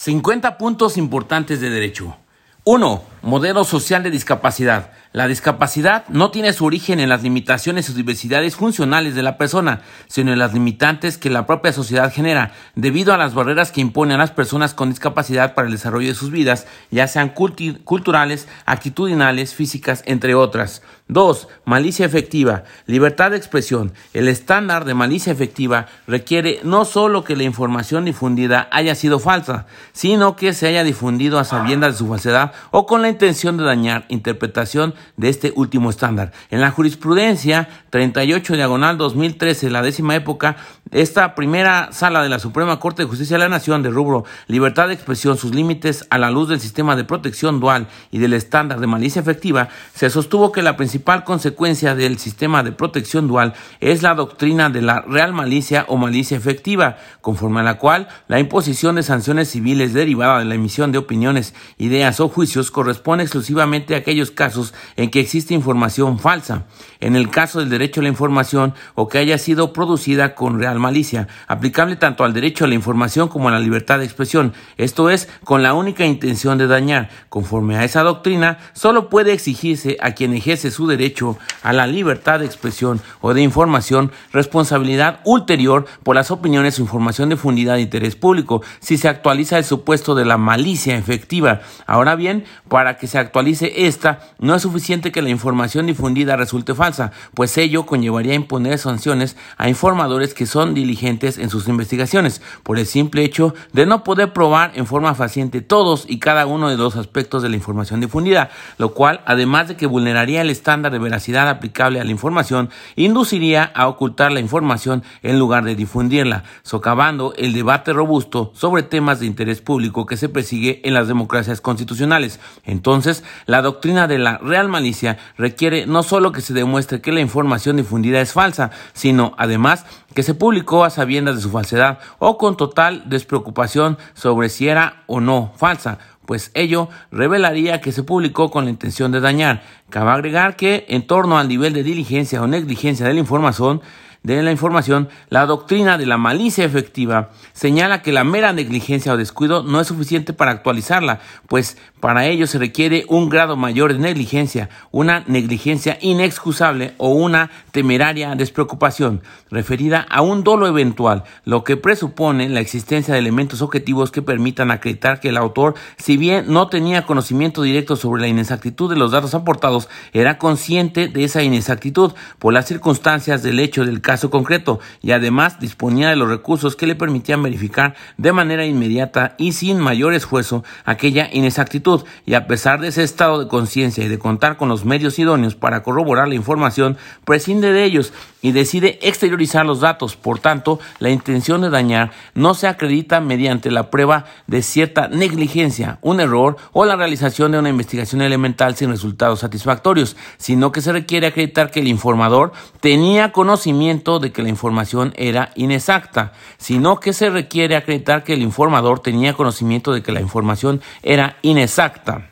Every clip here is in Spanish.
50 puntos importantes de derecho. 1. Modelo social de discapacidad. La discapacidad no tiene su origen en las limitaciones o diversidades funcionales de la persona, sino en las limitantes que la propia sociedad genera, debido a las barreras que impone a las personas con discapacidad para el desarrollo de sus vidas, ya sean culturales, actitudinales, físicas, entre otras. 2. Malicia efectiva. Libertad de expresión. El estándar de malicia efectiva requiere no solo que la información difundida haya sido falsa, sino que se haya difundido a sabiendas de su falsedad o con la intención de dañar interpretación de este último estándar. En la jurisprudencia 38 diagonal 2013, la décima época, esta primera sala de la Suprema Corte de Justicia de la Nación de rubro libertad de expresión, sus límites a la luz del sistema de protección dual y del estándar de malicia efectiva, se sostuvo que la principal consecuencia del sistema de protección dual es la doctrina de la real malicia o malicia efectiva, conforme a la cual la imposición de sanciones civiles derivada de la emisión de opiniones, ideas o juicios corresponde exclusivamente a aquellos casos en que existe información falsa. En el caso del derecho a la información o que haya sido producida con real malicia, aplicable tanto al derecho a la información como a la libertad de expresión, esto es, con la única intención de dañar. Conforme a esa doctrina, solo puede exigirse a quien ejerce su derecho a la libertad de expresión o de información responsabilidad ulterior por las opiniones o información difundida de interés público, si se actualiza el supuesto de la malicia efectiva. Ahora bien, para que se actualice esta, no es suficiente que la información difundida resulte falsa, pues ello conllevaría imponer sanciones a informadores que son diligentes en sus investigaciones, por el simple hecho de no poder probar en forma faciente todos y cada uno de los aspectos de la información difundida, lo cual, además de que vulneraría el estándar de veracidad aplicable a la información, induciría a ocultar la información en lugar de difundirla, socavando el debate robusto sobre temas de interés público que se persigue en las democracias constitucionales. Entonces, la doctrina de la real malicia requiere no solo que se demuestre que la información difundida es falsa, sino además que se publicó a sabiendas de su falsedad o con total despreocupación sobre si era o no falsa, pues ello revelaría que se publicó con la intención de dañar. Cabe agregar que en torno al nivel de diligencia o negligencia de la información, de la información, la doctrina de la malicia efectiva señala que la mera negligencia o descuido no es suficiente para actualizarla, pues para ello se requiere un grado mayor de negligencia, una negligencia inexcusable o una temeraria despreocupación, referida a un dolo eventual, lo que presupone la existencia de elementos objetivos que permitan acreditar que el autor, si bien no tenía conocimiento directo sobre la inexactitud de los datos aportados, era consciente de esa inexactitud por las circunstancias del hecho del caso concreto y además disponía de los recursos que le permitían verificar de manera inmediata y sin mayor esfuerzo aquella inexactitud y a pesar de ese estado de conciencia y de contar con los medios idóneos para corroborar la información, prescinde de ellos y decide exteriorizar los datos. Por tanto, la intención de dañar no se acredita mediante la prueba de cierta negligencia, un error o la realización de una investigación elemental sin resultados satisfactorios, sino que se requiere acreditar que el informador tenía conocimiento de que la información era inexacta, sino que se requiere acreditar que el informador tenía conocimiento de que la información era inexacta.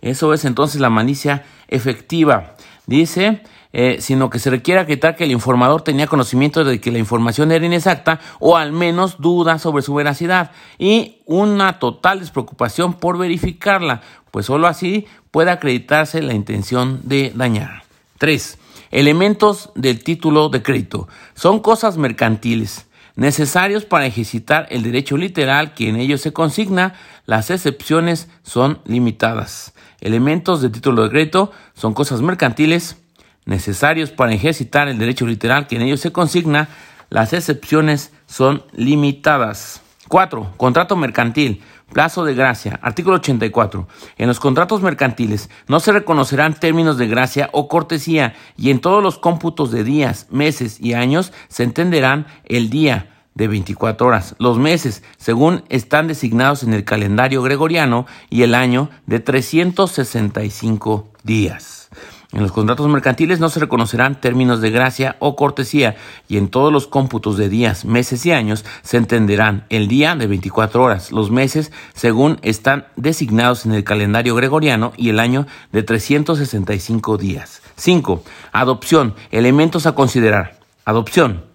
Eso es entonces la malicia efectiva. Dice, eh, sino que se requiere acreditar que el informador tenía conocimiento de que la información era inexacta o al menos duda sobre su veracidad y una total despreocupación por verificarla, pues sólo así puede acreditarse la intención de dañar. 3. Elementos del título de crédito. Son cosas mercantiles necesarios para ejercitar el derecho literal que en ellos se consigna. Las excepciones son limitadas. Elementos del título de crédito son cosas mercantiles necesarios para ejercitar el derecho literal que en ellos se consigna, las excepciones son limitadas. 4. Contrato mercantil. Plazo de gracia. Artículo 84. En los contratos mercantiles no se reconocerán términos de gracia o cortesía y en todos los cómputos de días, meses y años se entenderán el día de 24 horas, los meses, según están designados en el calendario gregoriano, y el año de 365 días. En los contratos mercantiles no se reconocerán términos de gracia o cortesía y en todos los cómputos de días, meses y años se entenderán el día de 24 horas, los meses según están designados en el calendario gregoriano y el año de 365 días. 5. Adopción. Elementos a considerar. Adopción.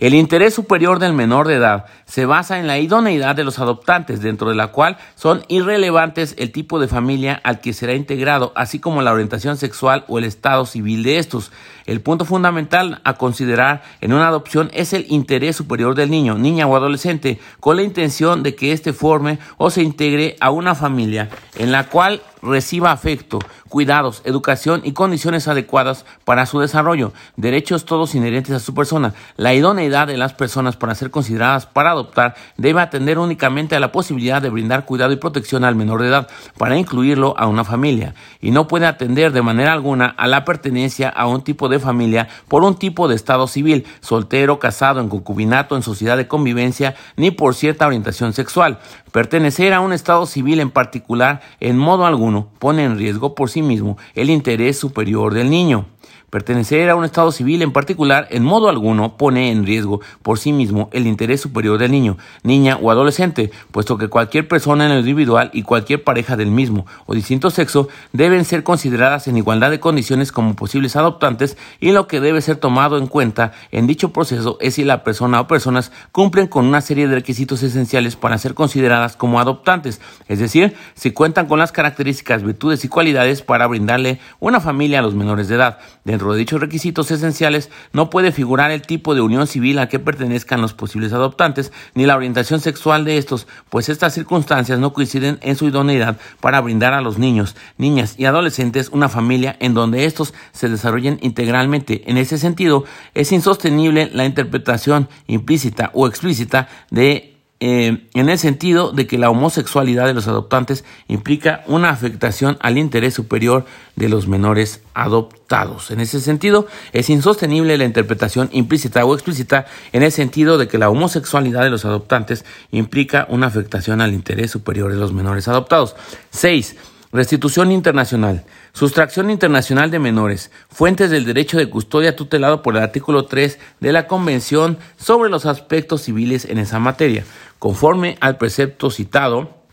El interés superior del menor de edad se basa en la idoneidad de los adoptantes, dentro de la cual son irrelevantes el tipo de familia al que será integrado, así como la orientación sexual o el estado civil de estos. El punto fundamental a considerar en una adopción es el interés superior del niño, niña o adolescente, con la intención de que éste forme o se integre a una familia en la cual reciba afecto, cuidados, educación y condiciones adecuadas para su desarrollo, derechos todos inherentes a su persona. La idoneidad de las personas para ser consideradas para adoptar debe atender únicamente a la posibilidad de brindar cuidado y protección al menor de edad para incluirlo a una familia y no puede atender de manera alguna a la pertenencia a un tipo de familia por un tipo de estado civil, soltero, casado, en concubinato, en sociedad de convivencia, ni por cierta orientación sexual. Pertenecer a un estado civil en particular en modo alguno pone en riesgo por sí mismo el interés superior del niño. Pertenecer a un Estado civil en particular en modo alguno pone en riesgo por sí mismo el interés superior del niño, niña o adolescente, puesto que cualquier persona en lo individual y cualquier pareja del mismo o distinto sexo deben ser consideradas en igualdad de condiciones como posibles adoptantes y lo que debe ser tomado en cuenta en dicho proceso es si la persona o personas cumplen con una serie de requisitos esenciales para ser consideradas como adoptantes, es decir, si cuentan con las características, virtudes y cualidades para brindarle una familia a los menores de edad. Dentro de dichos requisitos esenciales no puede figurar el tipo de unión civil a que pertenezcan los posibles adoptantes ni la orientación sexual de estos, pues estas circunstancias no coinciden en su idoneidad para brindar a los niños, niñas y adolescentes una familia en donde estos se desarrollen integralmente. En ese sentido, es insostenible la interpretación implícita o explícita de eh, en el sentido de que la homosexualidad de los adoptantes implica una afectación al interés superior de los menores adoptados. En ese sentido, es insostenible la interpretación implícita o explícita en el sentido de que la homosexualidad de los adoptantes implica una afectación al interés superior de los menores adoptados. 6. Restitución internacional. Sustracción internacional de menores. Fuentes del derecho de custodia tutelado por el artículo 3 de la Convención sobre los aspectos civiles en esa materia. Conforme al precepto citado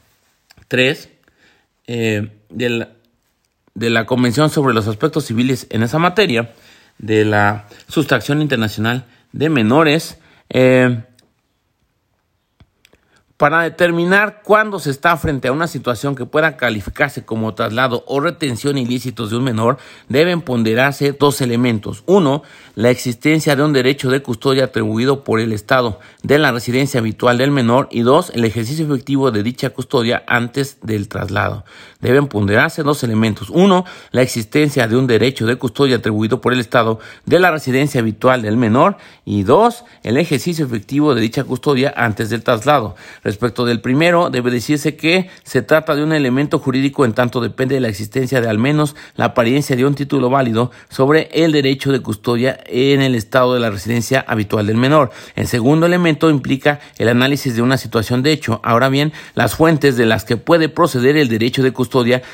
3 eh, de, la, Convención sobre los aspectos civiles en esa materia, de la sustracción internacional de menores, eh, para determinar cuándo se está frente a una situación que pueda calificarse como traslado o retención ilícitos de un menor, deben ponderarse dos elementos. Uno, la existencia de un derecho de custodia atribuido por el Estado de la residencia habitual del menor y dos, el ejercicio efectivo de dicha custodia antes del traslado. Deben ponderarse dos elementos. Uno, la existencia de un derecho de custodia atribuido por el Estado de la residencia habitual del menor y dos, el ejercicio efectivo de dicha custodia antes del traslado. Respecto del primero, debe decirse que se trata de un elemento jurídico en tanto depende de la existencia de al menos la apariencia de un título válido sobre el derecho de custodia en el estado de la residencia habitual del menor. El segundo elemento implica el análisis de una situación de hecho. Ahora bien, las fuentes de las que puede proceder el derecho de custodia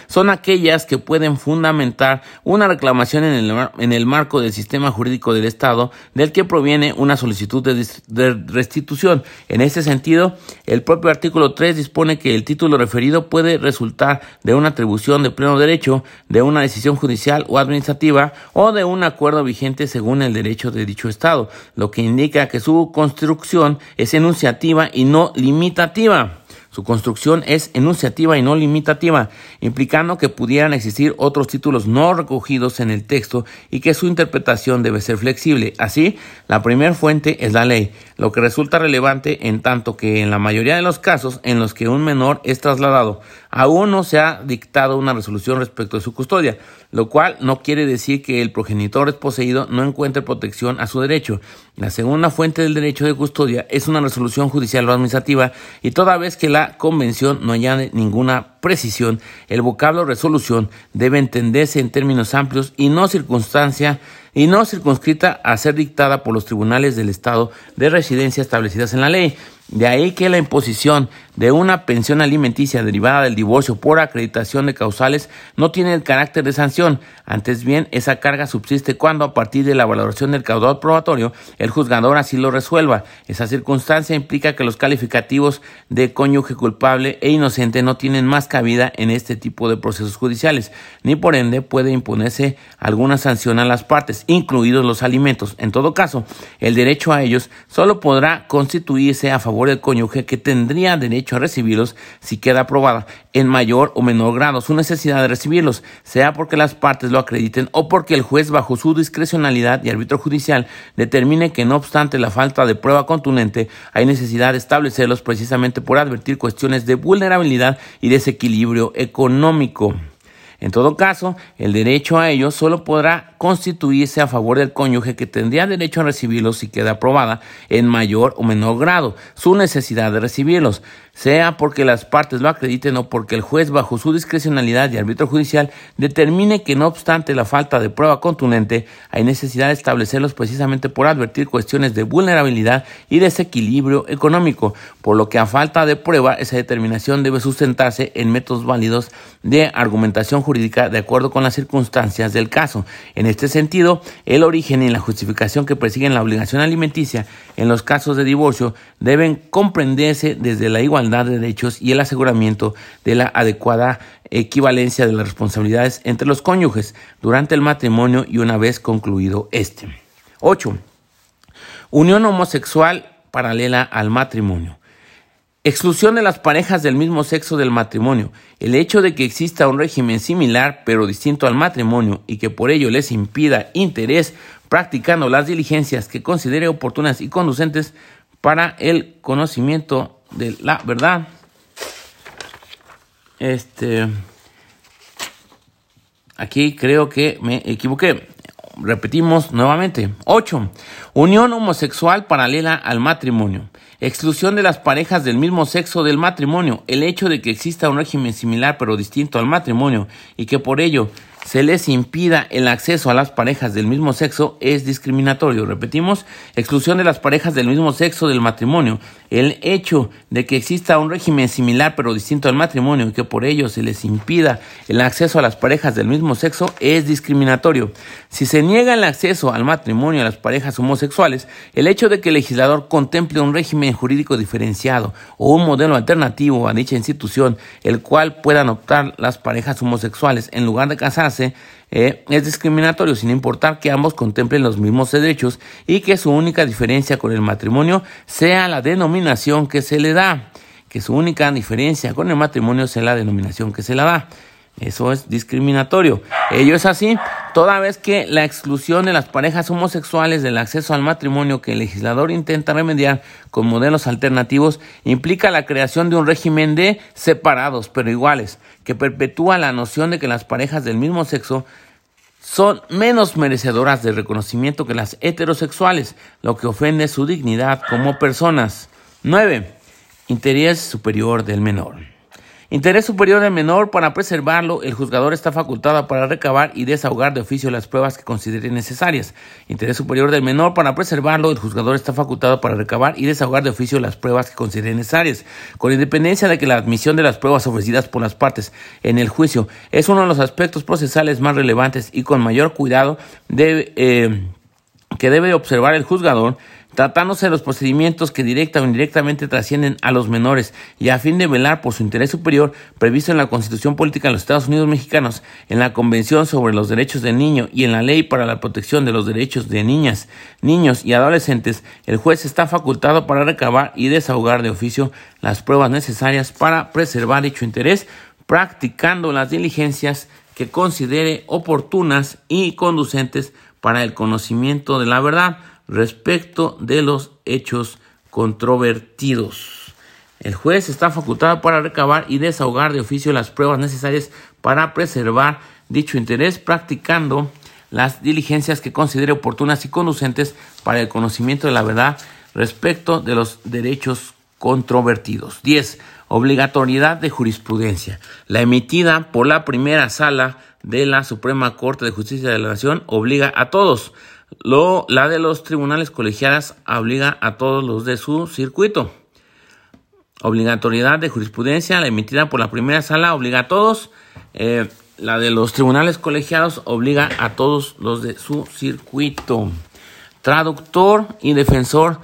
son aquellas que pueden fundamentar una reclamación en el, en el marco del sistema jurídico del Estado del que proviene una solicitud de, de restitución. En este sentido, el propio artículo 3 dispone que el título referido puede resultar de una atribución de pleno derecho, de una decisión judicial o administrativa o de un acuerdo vigente según el derecho de dicho Estado, lo que indica que su construcción es enunciativa y no limitativa. Su construcción es enunciativa y no limitativa, implicando que pudieran existir otros títulos no recogidos en el texto y que su interpretación debe ser flexible. Así, la primera fuente es la ley, lo que resulta relevante en tanto que en la mayoría de los casos en los que un menor es trasladado, aún no se ha dictado una resolución respecto de su custodia, lo cual no quiere decir que el progenitor desposeído no encuentre protección a su derecho. La segunda fuente del derecho de custodia es una resolución judicial o administrativa y toda vez que la convención no añade ninguna precisión, el vocablo resolución debe entenderse en términos amplios y no circunstancia y no circunscrita a ser dictada por los tribunales del estado de residencia establecidas en la ley. De ahí que la imposición de una pensión alimenticia derivada del divorcio por acreditación de causales no tiene el carácter de sanción. Antes bien, esa carga subsiste cuando a partir de la valoración del caudal probatorio el juzgador así lo resuelva. Esa circunstancia implica que los calificativos de cónyuge culpable e inocente no tienen más cabida en este tipo de procesos judiciales, ni por ende puede imponerse alguna sanción a las partes, incluidos los alimentos. En todo caso, el derecho a ellos solo podrá constituirse a favor del cónyuge que tendría derecho a recibirlos si queda aprobada en mayor o menor grado su necesidad de recibirlos, sea porque las partes lo acrediten o porque el juez bajo su discrecionalidad y árbitro judicial determine que no obstante la falta de prueba contundente hay necesidad de establecerlos precisamente por advertir cuestiones de vulnerabilidad y desequilibrio económico. En todo caso, el derecho a ellos solo podrá constituirse a favor del cónyuge que tendría derecho a recibirlos si queda aprobada en mayor o menor grado su necesidad de recibirlos sea porque las partes lo acrediten o porque el juez bajo su discrecionalidad y árbitro judicial determine que no obstante la falta de prueba contundente hay necesidad de establecerlos precisamente por advertir cuestiones de vulnerabilidad y desequilibrio económico, por lo que a falta de prueba esa determinación debe sustentarse en métodos válidos de argumentación jurídica de acuerdo con las circunstancias del caso. En este sentido, el origen y la justificación que persiguen la obligación alimenticia en los casos de divorcio deben comprenderse desde la igualdad de derechos y el aseguramiento de la adecuada equivalencia de las responsabilidades entre los cónyuges durante el matrimonio y una vez concluido este. 8. Unión homosexual paralela al matrimonio. Exclusión de las parejas del mismo sexo del matrimonio. El hecho de que exista un régimen similar pero distinto al matrimonio y que por ello les impida interés practicando las diligencias que considere oportunas y conducentes para el conocimiento de la verdad. Este. Aquí creo que me equivoqué. Repetimos nuevamente. 8. Unión homosexual paralela al matrimonio. Exclusión de las parejas del mismo sexo del matrimonio. El hecho de que exista un régimen similar pero distinto al matrimonio y que por ello se les impida el acceso a las parejas del mismo sexo es discriminatorio. Repetimos, exclusión de las parejas del mismo sexo del matrimonio. El hecho de que exista un régimen similar pero distinto al matrimonio y que por ello se les impida el acceso a las parejas del mismo sexo es discriminatorio. Si se niega el acceso al matrimonio a las parejas homosexuales, el hecho de que el legislador contemple un régimen jurídico diferenciado o un modelo alternativo a dicha institución, el cual puedan optar las parejas homosexuales en lugar de casarse, eh, es discriminatorio sin importar que ambos contemplen los mismos derechos y que su única diferencia con el matrimonio sea la denominación que se le da, que su única diferencia con el matrimonio sea la denominación que se le da. Eso es discriminatorio. Ello es así, toda vez que la exclusión de las parejas homosexuales del acceso al matrimonio que el legislador intenta remediar con modelos alternativos implica la creación de un régimen de separados pero iguales, que perpetúa la noción de que las parejas del mismo sexo son menos merecedoras de reconocimiento que las heterosexuales, lo que ofende su dignidad como personas. 9. Interés superior del menor. Interés superior del menor para preservarlo, el juzgador está facultado para recabar y desahogar de oficio las pruebas que considere necesarias. Interés superior del menor para preservarlo, el juzgador está facultado para recabar y desahogar de oficio las pruebas que considere necesarias, con independencia de que la admisión de las pruebas ofrecidas por las partes en el juicio es uno de los aspectos procesales más relevantes y con mayor cuidado eh, que debe observar el juzgador tratándose de los procedimientos que directa o indirectamente trascienden a los menores y a fin de velar por su interés superior previsto en la Constitución Política de los Estados Unidos Mexicanos, en la Convención sobre los Derechos del Niño y en la Ley para la Protección de los Derechos de Niñas, Niños y Adolescentes, el juez está facultado para recabar y desahogar de oficio las pruebas necesarias para preservar dicho interés, practicando las diligencias que considere oportunas y conducentes para el conocimiento de la verdad respecto de los hechos controvertidos. El juez está facultado para recabar y desahogar de oficio las pruebas necesarias para preservar dicho interés, practicando las diligencias que considere oportunas y conducentes para el conocimiento de la verdad respecto de los derechos controvertidos. 10. Obligatoriedad de jurisprudencia. La emitida por la primera sala de la Suprema Corte de Justicia de la Nación obliga a todos lo, la de los tribunales colegiadas obliga a todos los de su circuito. obligatoriedad de jurisprudencia, la emitida por la primera sala obliga a todos. Eh, la de los tribunales colegiados obliga a todos los de su circuito. Traductor y defensor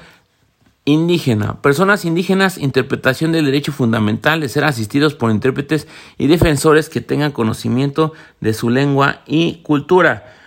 indígena. Personas indígenas, interpretación del derecho fundamental de ser asistidos por intérpretes y defensores que tengan conocimiento de su lengua y cultura.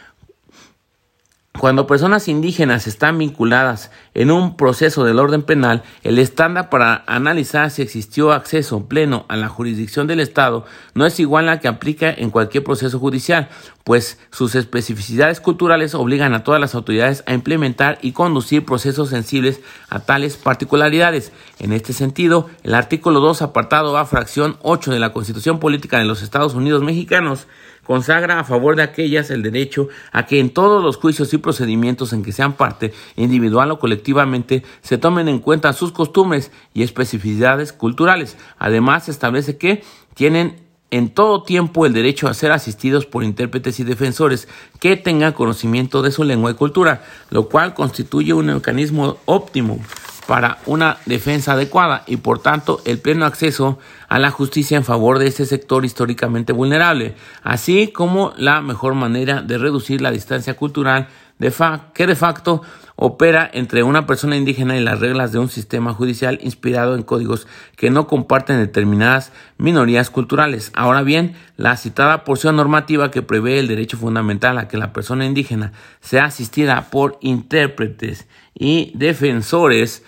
Cuando personas indígenas están vinculadas en un proceso del orden penal, el estándar para analizar si existió acceso pleno a la jurisdicción del Estado no es igual al que aplica en cualquier proceso judicial, pues sus especificidades culturales obligan a todas las autoridades a implementar y conducir procesos sensibles a tales particularidades. En este sentido, el artículo 2, apartado A, fracción 8 de la Constitución Política de los Estados Unidos Mexicanos, consagra a favor de aquellas el derecho a que en todos los juicios y procedimientos en que sean parte, individual o colectivamente, se tomen en cuenta sus costumbres y especificidades culturales. Además, establece que tienen en todo tiempo el derecho a ser asistidos por intérpretes y defensores que tengan conocimiento de su lengua y cultura, lo cual constituye un mecanismo óptimo para una defensa adecuada y por tanto el pleno acceso a la justicia en favor de este sector históricamente vulnerable, así como la mejor manera de reducir la distancia cultural que de facto opera entre una persona indígena y las reglas de un sistema judicial inspirado en códigos que no comparten determinadas minorías culturales. Ahora bien, la citada porción normativa que prevé el derecho fundamental a que la persona indígena sea asistida por intérpretes y defensores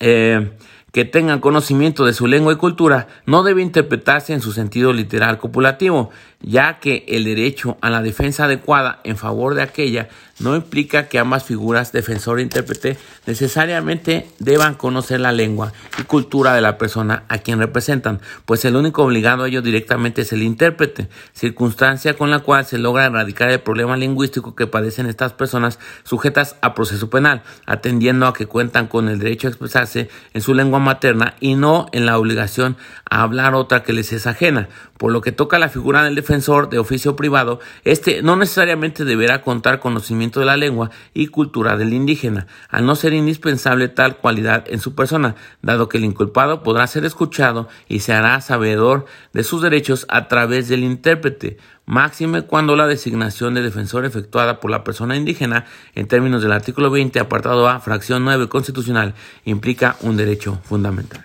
eh, que tengan conocimiento de su lengua y cultura no debe interpretarse en su sentido literal copulativo, ya que el derecho a la defensa adecuada en favor de aquella no implica que ambas figuras, defensor e intérprete, necesariamente deban conocer la lengua y cultura de la persona a quien representan, pues el único obligado a ello directamente es el intérprete, circunstancia con la cual se logra erradicar el problema lingüístico que padecen estas personas sujetas a proceso penal, atendiendo a que cuentan con el derecho a expresarse en su lengua materna y no en la obligación a hablar otra que les es ajena, por lo que toca la figura del defensor de oficio privado, este no necesariamente deberá contar conocimiento de la lengua y cultura del indígena, al no ser indispensable tal cualidad en su persona, dado que el inculpado podrá ser escuchado y se hará sabedor de sus derechos a través del intérprete, máxime cuando la designación de defensor efectuada por la persona indígena en términos del artículo 20 apartado A fracción 9 constitucional implica un derecho fundamental.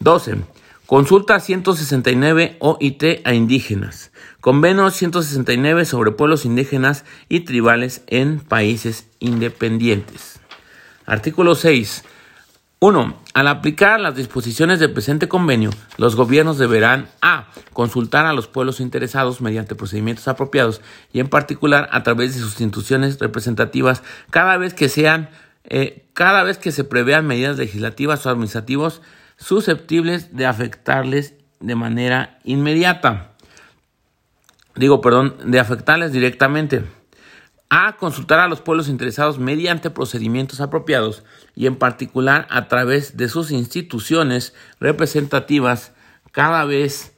12. Consulta 169 OIT a indígenas. Convenio 169 sobre pueblos indígenas y tribales en países independientes. Artículo 6. 1. Al aplicar las disposiciones del presente convenio, los gobiernos deberán a. consultar a los pueblos interesados mediante procedimientos apropiados y en particular a través de sus instituciones representativas cada vez que sean eh, cada vez que se prevean medidas legislativas o administrativas susceptibles de afectarles de manera inmediata. Digo, perdón, de afectarles directamente. A consultar a los pueblos interesados mediante procedimientos apropiados y en particular a través de sus instituciones representativas cada vez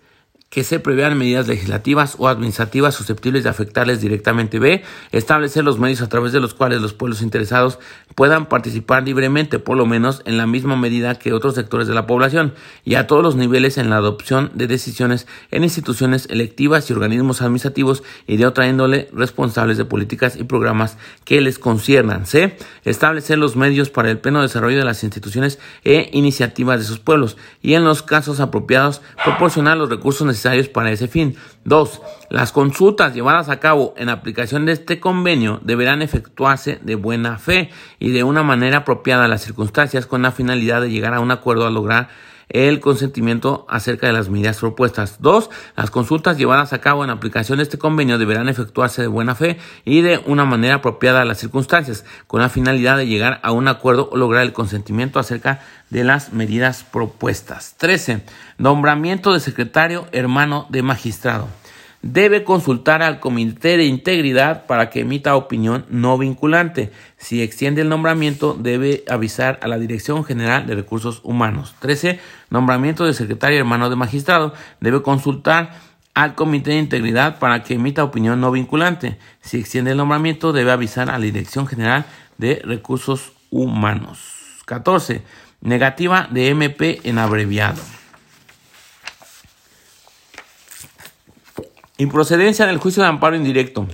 que se prevean medidas legislativas o administrativas susceptibles de afectarles directamente. B. Establecer los medios a través de los cuales los pueblos interesados puedan participar libremente, por lo menos en la misma medida que otros sectores de la población, y a todos los niveles en la adopción de decisiones en instituciones electivas y organismos administrativos y de otra índole responsables de políticas y programas que les conciernan. C. Establecer los medios para el pleno desarrollo de las instituciones e iniciativas de sus pueblos y en los casos apropiados proporcionar los recursos necesarios para ese fin. Dos, las consultas llevadas a cabo en aplicación de este convenio deberán efectuarse de buena fe y de una manera apropiada a las circunstancias con la finalidad de llegar a un acuerdo a lograr el consentimiento acerca de las medidas propuestas. Dos, las consultas llevadas a cabo en aplicación de este convenio deberán efectuarse de buena fe y de una manera apropiada a las circunstancias, con la finalidad de llegar a un acuerdo o lograr el consentimiento acerca de las medidas propuestas. 13. Nombramiento de secretario hermano de magistrado debe consultar al Comité de Integridad para que emita opinión no vinculante. Si extiende el nombramiento, debe avisar a la Dirección General de Recursos Humanos. 13. Nombramiento de secretario hermano de magistrado. Debe consultar al Comité de Integridad para que emita opinión no vinculante. Si extiende el nombramiento, debe avisar a la Dirección General de Recursos Humanos. 14 Negativa de MP en abreviado. Improcedencia del juicio de amparo indirecto.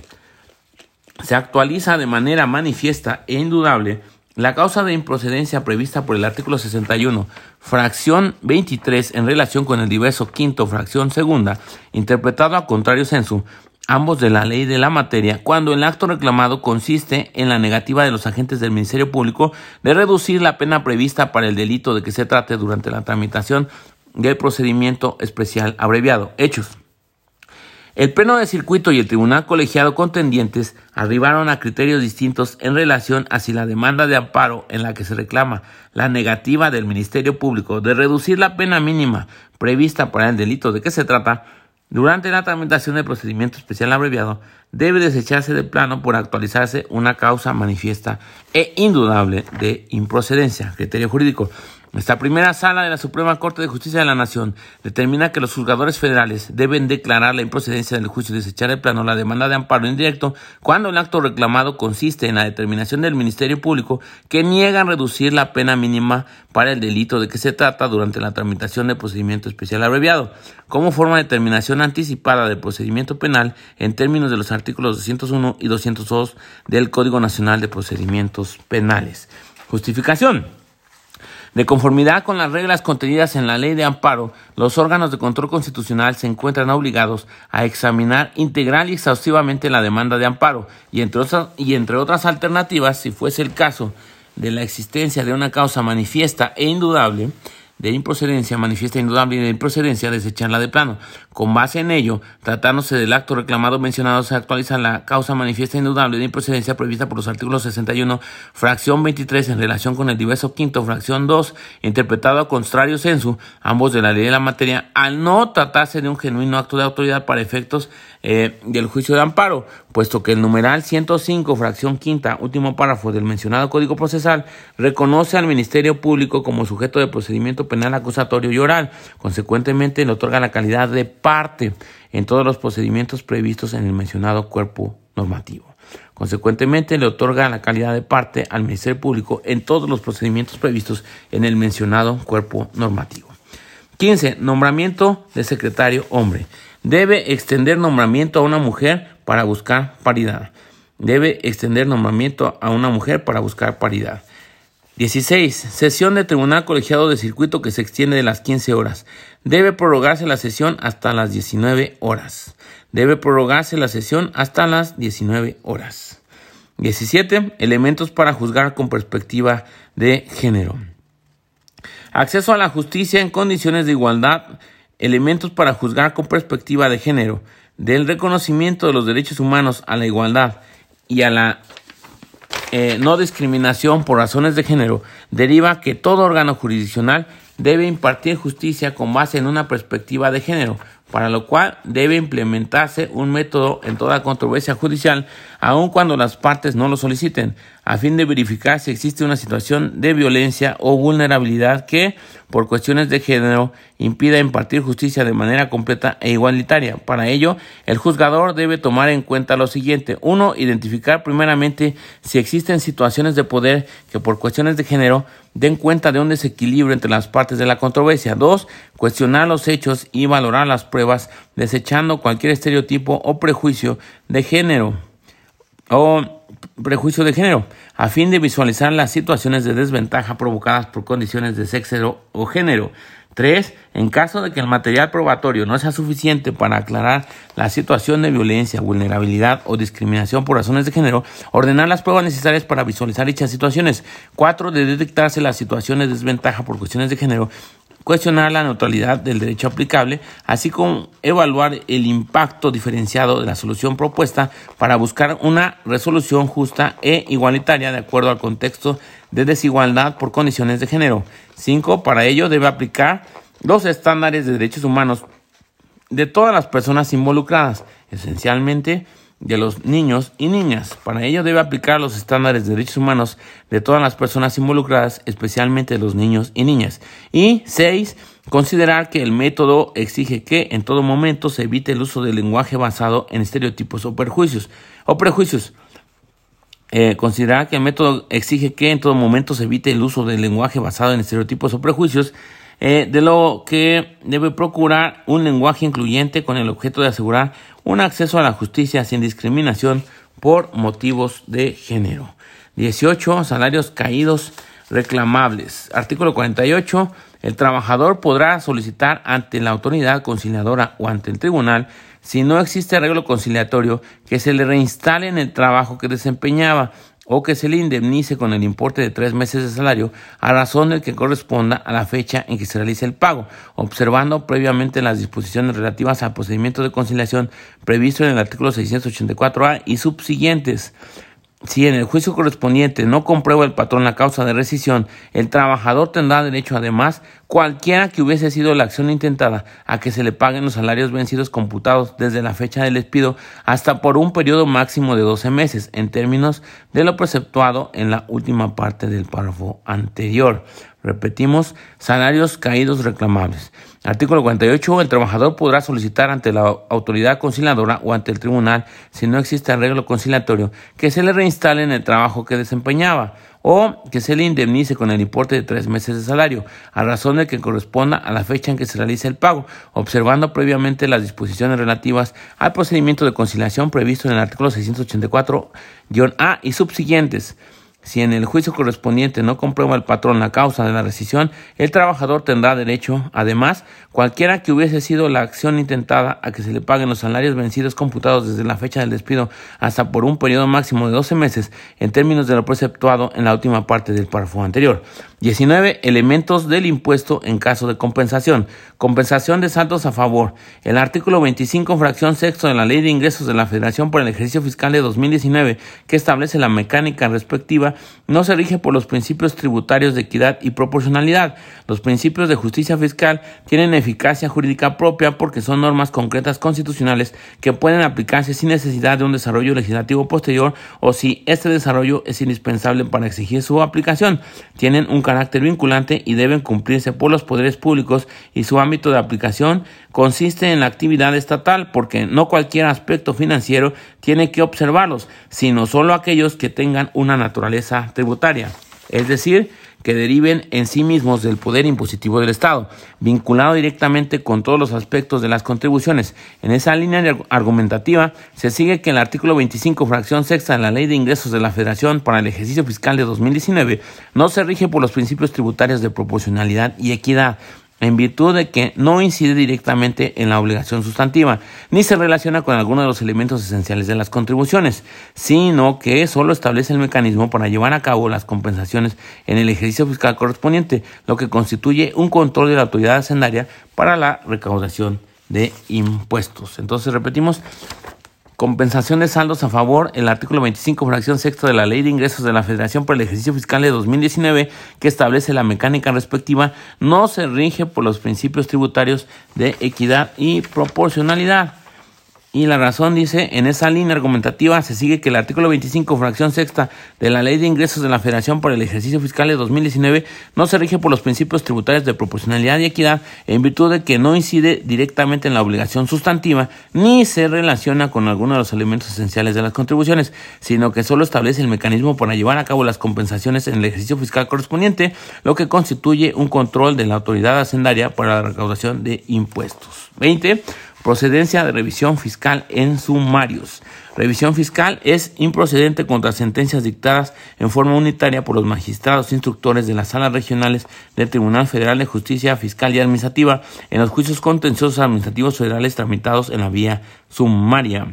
Se actualiza de manera manifiesta e indudable la causa de improcedencia prevista por el artículo 61, fracción 23, en relación con el diverso quinto, fracción segunda, interpretado a contrario censo, ambos de la ley de la materia, cuando el acto reclamado consiste en la negativa de los agentes del Ministerio Público de reducir la pena prevista para el delito de que se trate durante la tramitación del procedimiento especial abreviado. Hechos. El Pleno de Circuito y el Tribunal Colegiado contendientes arribaron a criterios distintos en relación a si la demanda de amparo en la que se reclama la negativa del Ministerio Público de reducir la pena mínima prevista para el delito de que se trata durante la tramitación del procedimiento especial abreviado debe desecharse de plano por actualizarse una causa manifiesta e indudable de improcedencia, criterio jurídico. Esta primera sala de la Suprema Corte de Justicia de la Nación determina que los juzgadores federales deben declarar la improcedencia del juicio y desechar el plano la demanda de amparo indirecto cuando el acto reclamado consiste en la determinación del Ministerio Público que niegan reducir la pena mínima para el delito de que se trata durante la tramitación del procedimiento especial abreviado, como forma de determinación anticipada del procedimiento penal en términos de los artículos 201 y 202 del Código Nacional de Procedimientos Penales. Justificación. De conformidad con las reglas contenidas en la ley de amparo, los órganos de control constitucional se encuentran obligados a examinar integral y exhaustivamente la demanda de amparo y entre otras, y entre otras alternativas, si fuese el caso de la existencia de una causa manifiesta e indudable, de improcedencia manifiesta indudable de improcedencia, desecharla de plano. Con base en ello, tratándose del acto reclamado mencionado, se actualiza la causa manifiesta indudable de improcedencia prevista por los artículos 61, fracción 23, en relación con el diverso quinto, fracción 2, interpretado a contrario censo, ambos de la ley de la materia, al no tratarse de un genuino acto de autoridad para efectos eh, del juicio de amparo, puesto que el numeral 105, fracción quinta, último párrafo del mencionado Código Procesal, reconoce al Ministerio Público como sujeto de procedimiento penal acusatorio y oral. Consecuentemente, le otorga la calidad de parte en todos los procedimientos previstos en el mencionado cuerpo normativo. Consecuentemente, le otorga la calidad de parte al Ministerio Público en todos los procedimientos previstos en el mencionado cuerpo normativo. 15. Nombramiento de secretario hombre debe extender nombramiento a una mujer para buscar paridad. Debe extender nombramiento a una mujer para buscar paridad. 16. Sesión de tribunal colegiado de circuito que se extiende de las 15 horas. Debe prorrogarse la sesión hasta las 19 horas. Debe prorrogarse la sesión hasta las 19 horas. 17. Elementos para juzgar con perspectiva de género. Acceso a la justicia en condiciones de igualdad elementos para juzgar con perspectiva de género, del reconocimiento de los derechos humanos a la igualdad y a la eh, no discriminación por razones de género, deriva que todo órgano jurisdiccional debe impartir justicia con base en una perspectiva de género, para lo cual debe implementarse un método en toda controversia judicial, aun cuando las partes no lo soliciten, a fin de verificar si existe una situación de violencia o vulnerabilidad que, por cuestiones de género, impida impartir justicia de manera completa e igualitaria. Para ello, el juzgador debe tomar en cuenta lo siguiente. Uno, identificar primeramente si existen situaciones de poder que por cuestiones de género den cuenta de un desequilibrio entre las partes de la controversia. Dos, cuestionar los hechos y valorar las pruebas, desechando cualquier estereotipo o prejuicio de género o prejuicio de género, a fin de visualizar las situaciones de desventaja provocadas por condiciones de sexo o género. 3. En caso de que el material probatorio no sea suficiente para aclarar la situación de violencia, vulnerabilidad o discriminación por razones de género, ordenar las pruebas necesarias para visualizar dichas situaciones. 4. De detectarse las situaciones de desventaja por cuestiones de género cuestionar la neutralidad del derecho aplicable, así como evaluar el impacto diferenciado de la solución propuesta para buscar una resolución justa e igualitaria de acuerdo al contexto de desigualdad por condiciones de género. 5. Para ello debe aplicar los estándares de derechos humanos de todas las personas involucradas, esencialmente de los niños y niñas. Para ello debe aplicar los estándares de derechos humanos de todas las personas involucradas, especialmente los niños y niñas. Y seis, considerar que el método exige que en todo momento se evite el uso del lenguaje basado en estereotipos o perjuicios o prejuicios. eh, considerar que el método exige que en todo momento se evite el uso del lenguaje basado en estereotipos o prejuicios, eh, de lo que debe procurar un lenguaje incluyente con el objeto de asegurar un acceso a la justicia sin discriminación por motivos de género. 18. Salarios caídos reclamables. Artículo 48. El trabajador podrá solicitar ante la autoridad conciliadora o ante el tribunal, si no existe arreglo conciliatorio, que se le reinstale en el trabajo que desempeñaba o que se le indemnice con el importe de tres meses de salario a razón del que corresponda a la fecha en que se realice el pago, observando previamente las disposiciones relativas al procedimiento de conciliación previsto en el artículo 684A y subsiguientes. Si en el juicio correspondiente no comprueba el patrón la causa de rescisión, el trabajador tendrá derecho además, cualquiera que hubiese sido la acción intentada, a que se le paguen los salarios vencidos computados desde la fecha del despido hasta por un periodo máximo de 12 meses, en términos de lo preceptuado en la última parte del párrafo anterior. Repetimos, salarios caídos reclamables. Artículo 48. El trabajador podrá solicitar ante la autoridad conciliadora o ante el tribunal, si no existe arreglo conciliatorio, que se le reinstale en el trabajo que desempeñaba o que se le indemnice con el importe de tres meses de salario, a razón de que corresponda a la fecha en que se realice el pago, observando previamente las disposiciones relativas al procedimiento de conciliación previsto en el artículo 684-A y subsiguientes. Si en el juicio correspondiente no comprueba el patrón la causa de la rescisión, el trabajador tendrá derecho, además, cualquiera que hubiese sido la acción intentada a que se le paguen los salarios vencidos computados desde la fecha del despido hasta por un periodo máximo de 12 meses, en términos de lo preceptuado en la última parte del párrafo anterior. 19. Elementos del impuesto en caso de compensación. Compensación de saltos a favor. El artículo 25, fracción sexto de la Ley de Ingresos de la Federación por el ejercicio fiscal de 2019, que establece la mecánica respectiva, no se rige por los principios tributarios de equidad y proporcionalidad. Los principios de justicia fiscal tienen eficacia jurídica propia porque son normas concretas constitucionales que pueden aplicarse sin necesidad de un desarrollo legislativo posterior o si este desarrollo es indispensable para exigir su aplicación. Tienen un carácter vinculante y deben cumplirse por los poderes públicos y su ámbito de aplicación consiste en la actividad estatal porque no cualquier aspecto financiero tiene que observarlos, sino solo aquellos que tengan una naturaleza tributaria, es decir, que deriven en sí mismos del poder impositivo del Estado, vinculado directamente con todos los aspectos de las contribuciones. En esa línea argumentativa se sigue que el artículo 25, fracción sexta de la Ley de Ingresos de la Federación para el ejercicio fiscal de 2019 no se rige por los principios tributarios de proporcionalidad y equidad, en virtud de que no incide directamente en la obligación sustantiva, ni se relaciona con alguno de los elementos esenciales de las contribuciones, sino que solo establece el mecanismo para llevar a cabo las compensaciones en el ejercicio fiscal correspondiente, lo que constituye un control de la autoridad hacendaria para la recaudación de impuestos. Entonces, repetimos, Compensación de saldos a favor, el artículo 25, fracción sexta de la Ley de Ingresos de la Federación por el ejercicio fiscal de 2019, que establece la mecánica respectiva, no se rige por los principios tributarios de equidad y proporcionalidad. Y la razón dice, en esa línea argumentativa se sigue que el artículo 25, fracción sexta de la Ley de Ingresos de la Federación por el ejercicio fiscal de 2019 no se rige por los principios tributarios de proporcionalidad y equidad en virtud de que no incide directamente en la obligación sustantiva ni se relaciona con alguno de los elementos esenciales de las contribuciones, sino que solo establece el mecanismo para llevar a cabo las compensaciones en el ejercicio fiscal correspondiente, lo que constituye un control de la autoridad hacendaria para la recaudación de impuestos. 20. Procedencia de revisión fiscal en sumarios. Revisión fiscal es improcedente contra sentencias dictadas en forma unitaria por los magistrados instructores de las salas regionales del Tribunal Federal de Justicia Fiscal y Administrativa en los juicios contenciosos administrativos federales tramitados en la vía sumaria.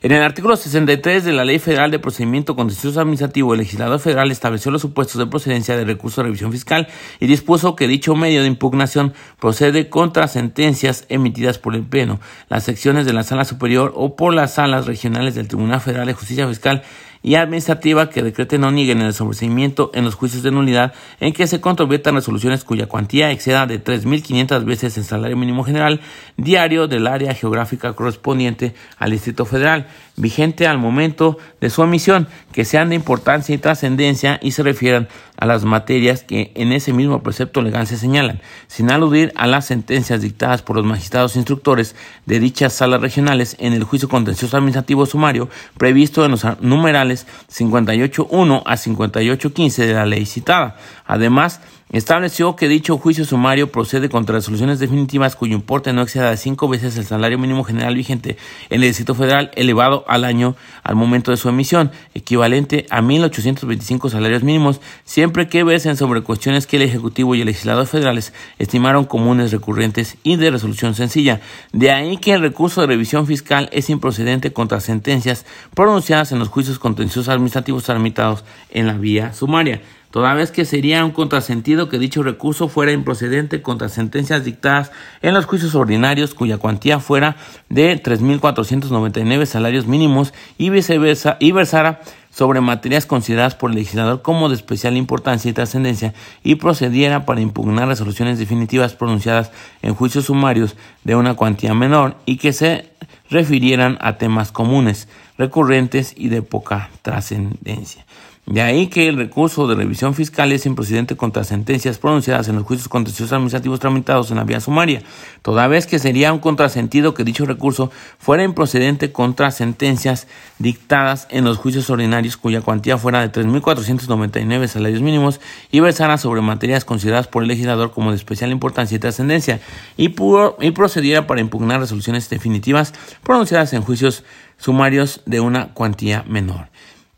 En el artículo 63 de la Ley Federal de Procedimiento Contencioso Administrativo, el legislador federal estableció los supuestos de procedencia de recurso de revisión fiscal y dispuso que dicho medio de impugnación procede contra sentencias emitidas por el Pleno, las secciones de la Sala Superior o por las salas regionales del Tribunal Federal de Justicia Fiscal y administrativa que decreten o nieguen el sobreseimiento en los juicios de nulidad en que se controvertan resoluciones cuya cuantía exceda de 3.500 veces el salario mínimo general diario del área geográfica correspondiente al Distrito Federal. Vigente al momento de su emisión, que sean de importancia y trascendencia y se refieran a las materias que en ese mismo precepto legal se señalan, sin aludir a las sentencias dictadas por los magistrados instructores de dichas salas regionales en el juicio contencioso administrativo sumario previsto en los numerales 58.1 a 58.15 de la ley citada. Además, Estableció que dicho juicio sumario procede contra resoluciones definitivas cuyo importe no exceda de cinco veces el salario mínimo general vigente en el Distrito Federal elevado al año al momento de su emisión, equivalente a 1.825 salarios mínimos, siempre que versen sobre cuestiones que el Ejecutivo y el legislador federales estimaron comunes, recurrentes y de resolución sencilla. De ahí que el recurso de revisión fiscal es improcedente contra sentencias pronunciadas en los juicios contenciosos administrativos tramitados en la vía sumaria toda vez que sería un contrasentido que dicho recurso fuera improcedente contra sentencias dictadas en los juicios ordinarios cuya cuantía fuera de 3.499 salarios mínimos y viceversa y versara sobre materias consideradas por el legislador como de especial importancia y trascendencia y procediera para impugnar resoluciones definitivas pronunciadas en juicios sumarios de una cuantía menor y que se refirieran a temas comunes, recurrentes y de poca trascendencia. De ahí que el recurso de revisión fiscal es improcedente contra sentencias pronunciadas en los juicios contenciosos administrativos tramitados en la vía sumaria, toda vez que sería un contrasentido que dicho recurso fuera improcedente contra sentencias dictadas en los juicios ordinarios cuya cuantía fuera de 3.499 salarios mínimos y versara sobre materias consideradas por el legislador como de especial importancia y trascendencia y, y procediera para impugnar resoluciones definitivas pronunciadas en juicios sumarios de una cuantía menor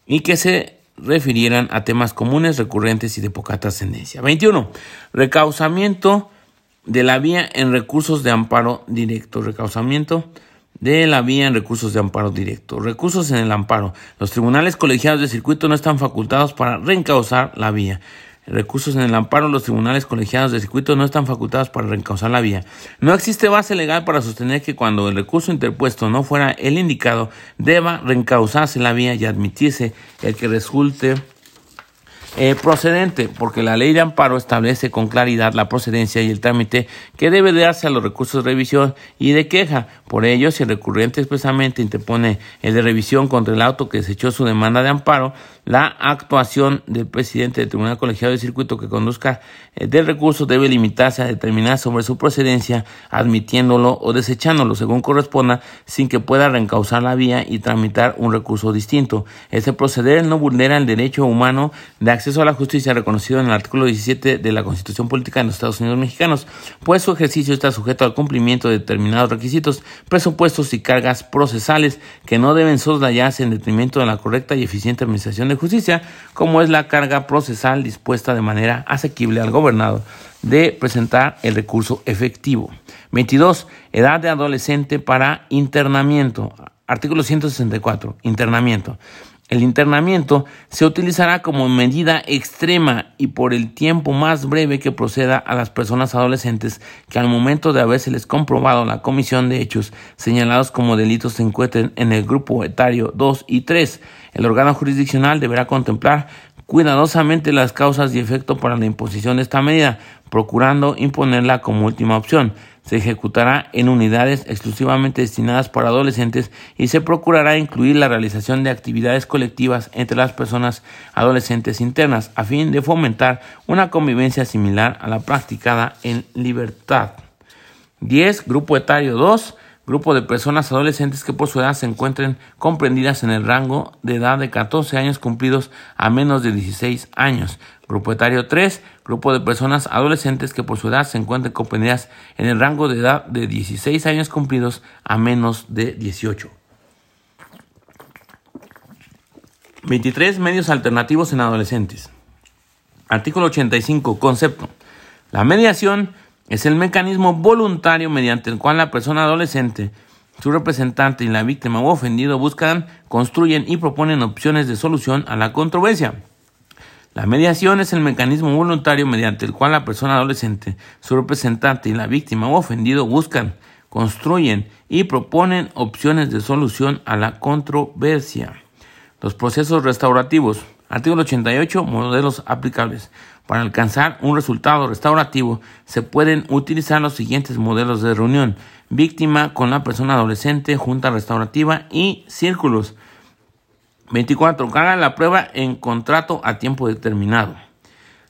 y que se refirieran a temas comunes, recurrentes y de poca trascendencia. 21. Recausamiento de la vía en recursos de amparo directo. Recausamiento de la vía en recursos de amparo directo. Recursos en el amparo. Los tribunales colegiados de circuito no están facultados para reencauzar la vía recursos en el amparo, los tribunales colegiados de circuito no están facultados para reencauzar la vía. No existe base legal para sostener que cuando el recurso interpuesto no fuera el indicado, deba reencauzarse la vía y admitirse el que resulte eh, procedente, porque la ley de amparo establece con claridad la procedencia y el trámite que debe de darse a los recursos de revisión y de queja. Por ello, si el recurrente expresamente interpone el de revisión contra el auto que desechó su demanda de amparo, la actuación del presidente del Tribunal Colegiado de Circuito que conduzca eh, del recurso debe limitarse a determinar sobre su procedencia, admitiéndolo o desechándolo según corresponda, sin que pueda reencauzar la vía y tramitar un recurso distinto. Este proceder no vulnera el derecho humano de acceso a la justicia reconocido en el artículo 17 de la Constitución Política de los Estados Unidos Mexicanos, pues su ejercicio está sujeto al cumplimiento de determinados requisitos, presupuestos y cargas procesales que no deben soslayarse en detrimento de la correcta y eficiente administración de Justicia, como es la carga procesal dispuesta de manera asequible al gobernado de presentar el recurso efectivo. 22. Edad de adolescente para internamiento. Artículo 164. Internamiento. El internamiento se utilizará como medida extrema y por el tiempo más breve que proceda a las personas adolescentes que al momento de habérseles comprobado la comisión de hechos señalados como delitos se encuentren en el grupo etario 2 y 3. El órgano jurisdiccional deberá contemplar cuidadosamente las causas y efectos para la imposición de esta medida, procurando imponerla como última opción se ejecutará en unidades exclusivamente destinadas para adolescentes y se procurará incluir la realización de actividades colectivas entre las personas adolescentes internas a fin de fomentar una convivencia similar a la practicada en libertad. 10. Grupo etario 2 grupo de personas adolescentes que por su edad se encuentren comprendidas en el rango de edad de 14 años cumplidos a menos de 16 años. Grupo etario 3, grupo de personas adolescentes que por su edad se encuentren comprendidas en el rango de edad de 16 años cumplidos a menos de 18. 23 medios alternativos en adolescentes. Artículo 85. Concepto. La mediación es el mecanismo voluntario mediante el cual la persona adolescente, su representante y la víctima o ofendido buscan, construyen y proponen opciones de solución a la controversia. La mediación es el mecanismo voluntario mediante el cual la persona adolescente, su representante y la víctima o ofendido buscan, construyen y proponen opciones de solución a la controversia. Los procesos restaurativos. Artículo 88. Modelos aplicables. Para alcanzar un resultado restaurativo se pueden utilizar los siguientes modelos de reunión. Víctima con la persona adolescente, junta restaurativa y círculos. 24. Haga la prueba en contrato a tiempo determinado.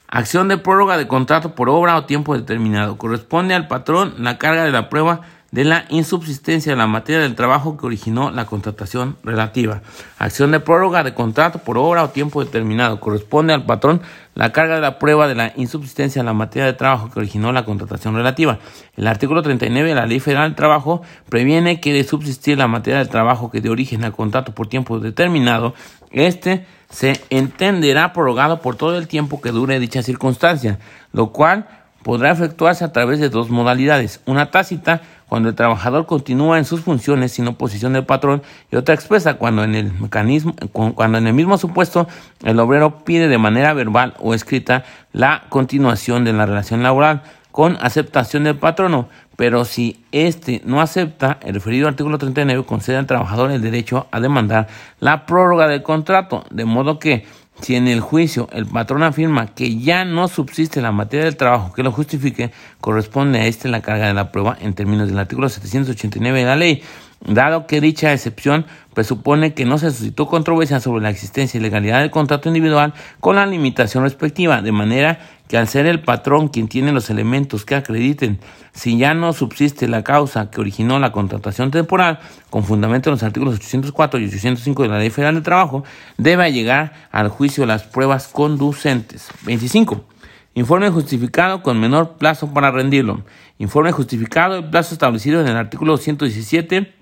Acción de prórroga de contrato por obra o tiempo determinado. Corresponde al patrón la carga de la prueba de la insubsistencia de la materia del trabajo que originó la contratación relativa. Acción de prórroga de contrato por obra o tiempo determinado. Corresponde al patrón la carga de la prueba de la insubsistencia de la materia de trabajo que originó la contratación relativa. El artículo 39 de la Ley Federal del Trabajo previene que de subsistir la materia del trabajo que de origen al contrato por tiempo determinado, este se entenderá prorrogado por todo el tiempo que dure dicha circunstancia, lo cual podrá efectuarse a través de dos modalidades, una tácita cuando el trabajador continúa en sus funciones sin oposición del patrón y otra expresa cuando en el mecanismo cuando en el mismo supuesto el obrero pide de manera verbal o escrita la continuación de la relación laboral con aceptación del patrono, pero si éste no acepta, el referido artículo 39 concede al trabajador el derecho a demandar la prórroga del contrato, de modo que si en el juicio el patrón afirma que ya no subsiste la materia del trabajo que lo justifique, corresponde a este la carga de la prueba en términos del artículo 789 de la ley, dado que dicha excepción presupone que no se suscitó controversia sobre la existencia y legalidad del contrato individual con la limitación respectiva, de manera que al ser el patrón quien tiene los elementos que acrediten si ya no subsiste la causa que originó la contratación temporal, con fundamento en los artículos 804 y 805 de la Ley Federal de Trabajo, debe llegar al juicio las pruebas conducentes. 25. Informe justificado con menor plazo para rendirlo. Informe justificado el plazo establecido en el artículo 117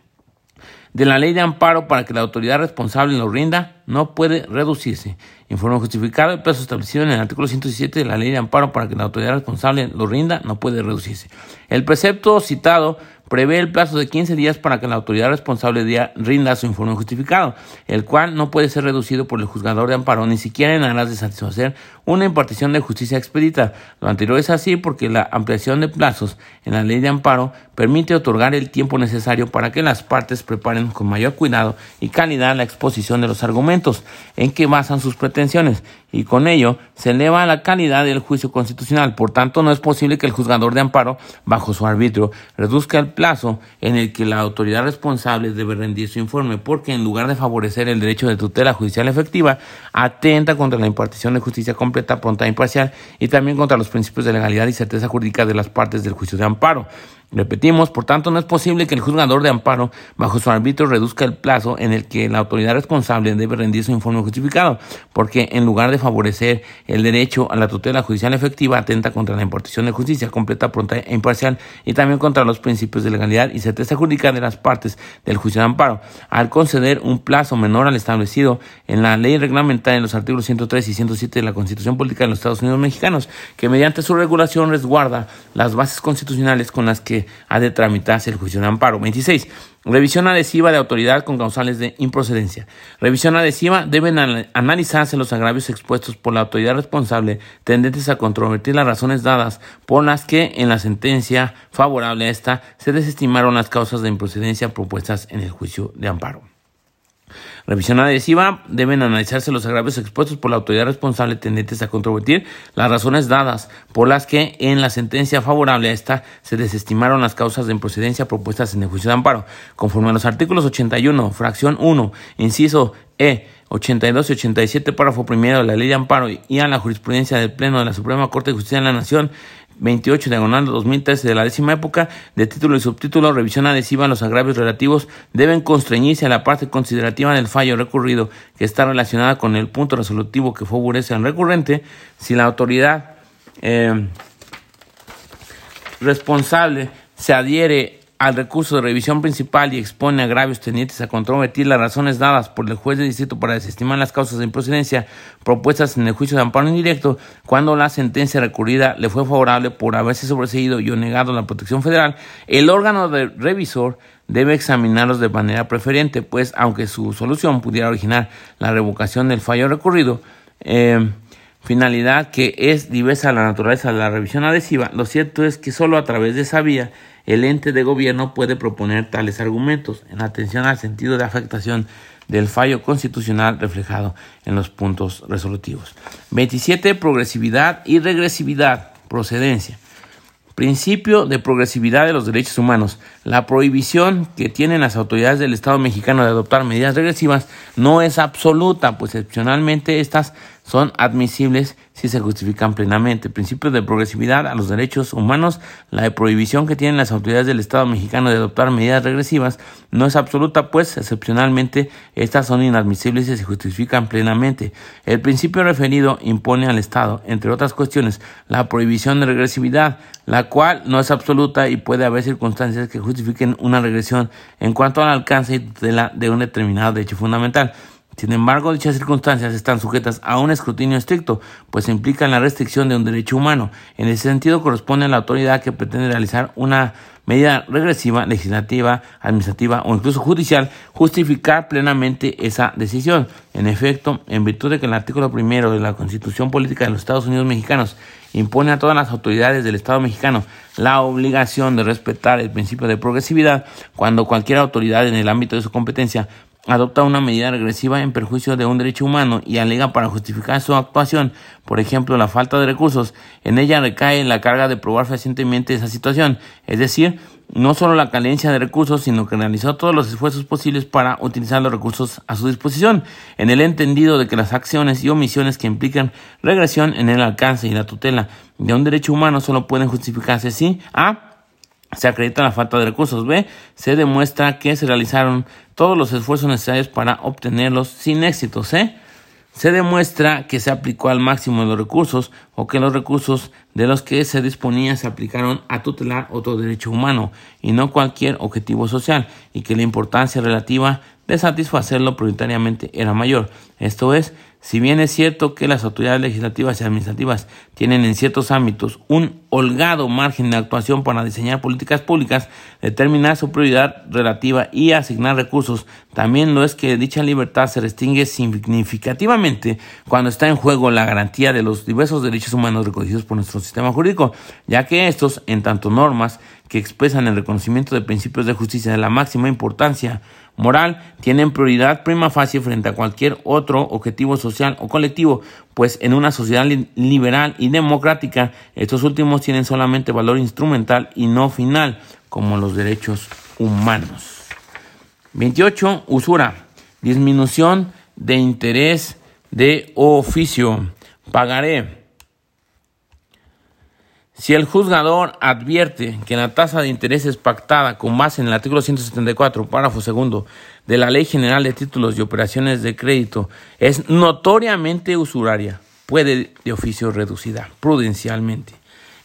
de la ley de amparo para que la autoridad responsable lo rinda no puede reducirse. Informe justificado el plazo establecido en el artículo 117 de la ley de amparo para que la autoridad responsable lo rinda no puede reducirse. El precepto citado prevé el plazo de 15 días para que la autoridad responsable rinda su informe justificado, el cual no puede ser reducido por el juzgador de amparo ni siquiera en aras de satisfacer una impartición de justicia expedita. Lo anterior es así porque la ampliación de plazos en la ley de amparo permite otorgar el tiempo necesario para que las partes preparen con mayor cuidado y calidad la exposición de los argumentos en que basan sus pretensiones y con ello se eleva la calidad del juicio constitucional. Por tanto, no es posible que el juzgador de amparo, bajo su arbitrio, reduzca el plazo en el que la autoridad responsable debe rendir su informe, porque en lugar de favorecer el derecho de tutela judicial efectiva, atenta contra la impartición de justicia completa, pronta e imparcial y también contra los principios de legalidad y certeza jurídica de las partes del juicio de amparo. Repetimos, por tanto, no es posible que el juzgador de amparo, bajo su arbitrio, reduzca el plazo en el que la autoridad responsable debe rendir su informe justificado, porque en lugar de favorecer el derecho a la tutela judicial efectiva, atenta contra la impartición de justicia completa, pronta e imparcial y también contra los principios de legalidad y certeza jurídica de las partes del juicio de amparo, al conceder un plazo menor al establecido en la ley reglamentaria en los artículos 103 y 107 de la Constitución Política de los Estados Unidos Mexicanos, que mediante su regulación resguarda las bases constitucionales con las que ha de tramitarse el juicio de amparo. 26. Revisión adhesiva de autoridad con causales de improcedencia. Revisión adhesiva deben analizarse los agravios expuestos por la autoridad responsable tendentes a controvertir las razones dadas por las que en la sentencia favorable a esta se desestimaron las causas de improcedencia propuestas en el juicio de amparo. Revisión adhesiva. Deben analizarse los agravios expuestos por la autoridad responsable tendentes a controvertir las razones dadas por las que en la sentencia favorable a esta se desestimaron las causas de improcedencia propuestas en el juicio de amparo, conforme a los artículos 81, fracción 1, inciso E, 82 y 87, párrafo primero de la ley de amparo y a la jurisprudencia del Pleno de la Suprema Corte de Justicia de la Nación 28 diagonal 2013 de la décima época, de título y subtítulo, revisión adhesiva, los agravios relativos deben constreñirse a la parte considerativa del fallo recurrido que está relacionada con el punto resolutivo que favorece al recurrente, si la autoridad eh, responsable se adhiere al recurso de revisión principal y expone agravios tenientes a controvertir las razones dadas por el juez de distrito para desestimar las causas de improcedencia propuestas en el juicio de amparo indirecto cuando la sentencia recurrida le fue favorable por haberse sobreseído y o negado la protección federal, el órgano de revisor debe examinarlos de manera preferente, pues aunque su solución pudiera originar la revocación del fallo recurrido, eh, finalidad que es diversa a la naturaleza de la revisión adhesiva, lo cierto es que solo a través de esa vía el ente de gobierno puede proponer tales argumentos en atención al sentido de afectación del fallo constitucional reflejado en los puntos resolutivos. 27. Progresividad y regresividad. Procedencia. Principio de progresividad de los derechos humanos. La prohibición que tienen las autoridades del Estado mexicano de adoptar medidas regresivas no es absoluta, pues excepcionalmente estas son admisibles si se justifican plenamente. El principio de progresividad a los derechos humanos, la prohibición que tienen las autoridades del Estado mexicano de adoptar medidas regresivas no es absoluta, pues excepcionalmente estas son inadmisibles si se justifican plenamente. El principio referido impone al Estado, entre otras cuestiones, la prohibición de regresividad, la cual no es absoluta y puede haber circunstancias que justifiquen una regresión en cuanto al alcance y tutela de un determinado derecho fundamental. Sin embargo, dichas circunstancias están sujetas a un escrutinio estricto, pues implican la restricción de un derecho humano. En ese sentido, corresponde a la autoridad que pretende realizar una medida regresiva, legislativa, administrativa o incluso judicial, justificar plenamente esa decisión. En efecto, en virtud de que el artículo primero de la Constitución Política de los Estados Unidos Mexicanos impone a todas las autoridades del Estado mexicano la obligación de respetar el principio de progresividad cuando cualquier autoridad en el ámbito de su competencia adopta una medida regresiva en perjuicio de un derecho humano y alega para justificar su actuación, por ejemplo, la falta de recursos, en ella recae la carga de probar fehacientemente esa situación, es decir, no solo la carencia de recursos, sino que realizó todos los esfuerzos posibles para utilizar los recursos a su disposición, en el entendido de que las acciones y omisiones que implican regresión en el alcance y la tutela de un derecho humano solo pueden justificarse si a se acredita la falta de recursos. B. Se demuestra que se realizaron todos los esfuerzos necesarios para obtenerlos sin éxito. C. Se demuestra que se aplicó al máximo de los recursos o que los recursos de los que se disponían se aplicaron a tutelar otro derecho humano y no cualquier objetivo social y que la importancia relativa de satisfacerlo prioritariamente era mayor. Esto es, si bien es cierto que las autoridades legislativas y administrativas tienen en ciertos ámbitos un holgado margen de actuación para diseñar políticas públicas, determinar su prioridad relativa y asignar recursos, también lo es que dicha libertad se restringe significativamente cuando está en juego la garantía de los diversos derechos humanos reconocidos por nuestro sistema jurídico, ya que estos, en tanto normas que expresan el reconocimiento de principios de justicia de la máxima importancia moral tienen prioridad prima facie frente a cualquier otro objetivo social o colectivo, pues en una sociedad liberal y democrática estos últimos tienen solamente valor instrumental y no final, como los derechos humanos. 28. Usura. Disminución de interés de oficio. Pagaré si el juzgador advierte que la tasa de interés es pactada con base en el artículo 174, párrafo segundo de la Ley General de Títulos y Operaciones de Crédito es notoriamente usuraria, puede de oficio reducida prudencialmente.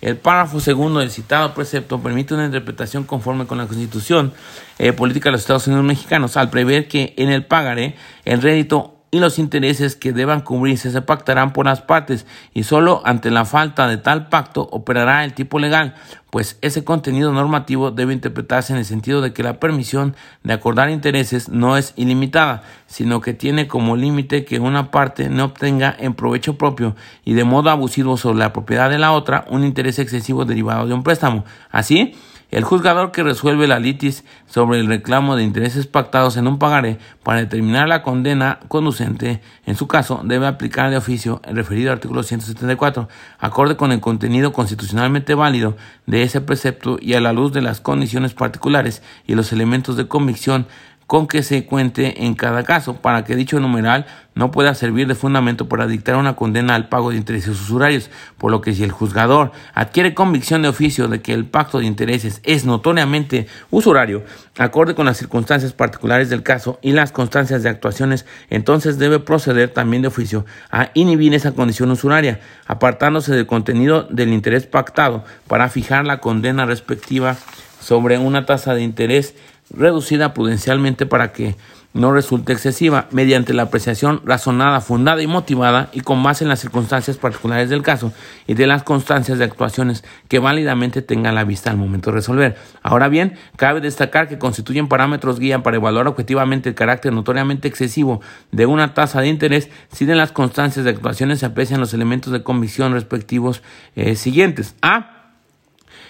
El párrafo segundo del citado precepto permite una interpretación conforme con la Constitución eh, Política de los Estados Unidos Mexicanos al prever que en el pagaré el rédito y los intereses que deban cubrirse se pactarán por las partes y solo ante la falta de tal pacto operará el tipo legal, pues ese contenido normativo debe interpretarse en el sentido de que la permisión de acordar intereses no es ilimitada, sino que tiene como límite que una parte no obtenga en provecho propio y de modo abusivo sobre la propiedad de la otra un interés excesivo derivado de un préstamo. Así, el juzgador que resuelve la litis sobre el reclamo de intereses pactados en un pagaré para determinar la condena conducente, en su caso, debe aplicar de oficio el referido artículo 174, acorde con el contenido constitucionalmente válido de ese precepto y a la luz de las condiciones particulares y los elementos de convicción con que se cuente en cada caso para que dicho numeral no pueda servir de fundamento para dictar una condena al pago de intereses usurarios, por lo que si el juzgador adquiere convicción de oficio de que el pacto de intereses es notoriamente usurario, acorde con las circunstancias particulares del caso y las constancias de actuaciones, entonces debe proceder también de oficio a inhibir esa condición usuraria, apartándose del contenido del interés pactado para fijar la condena respectiva sobre una tasa de interés reducida prudencialmente para que no resulte excesiva, mediante la apreciación razonada, fundada y motivada y con base en las circunstancias particulares del caso y de las constancias de actuaciones que válidamente tengan la vista al momento de resolver. Ahora bien, cabe destacar que constituyen parámetros guía para evaluar objetivamente el carácter notoriamente excesivo de una tasa de interés si de las constancias de actuaciones se aprecian los elementos de convicción respectivos eh, siguientes. A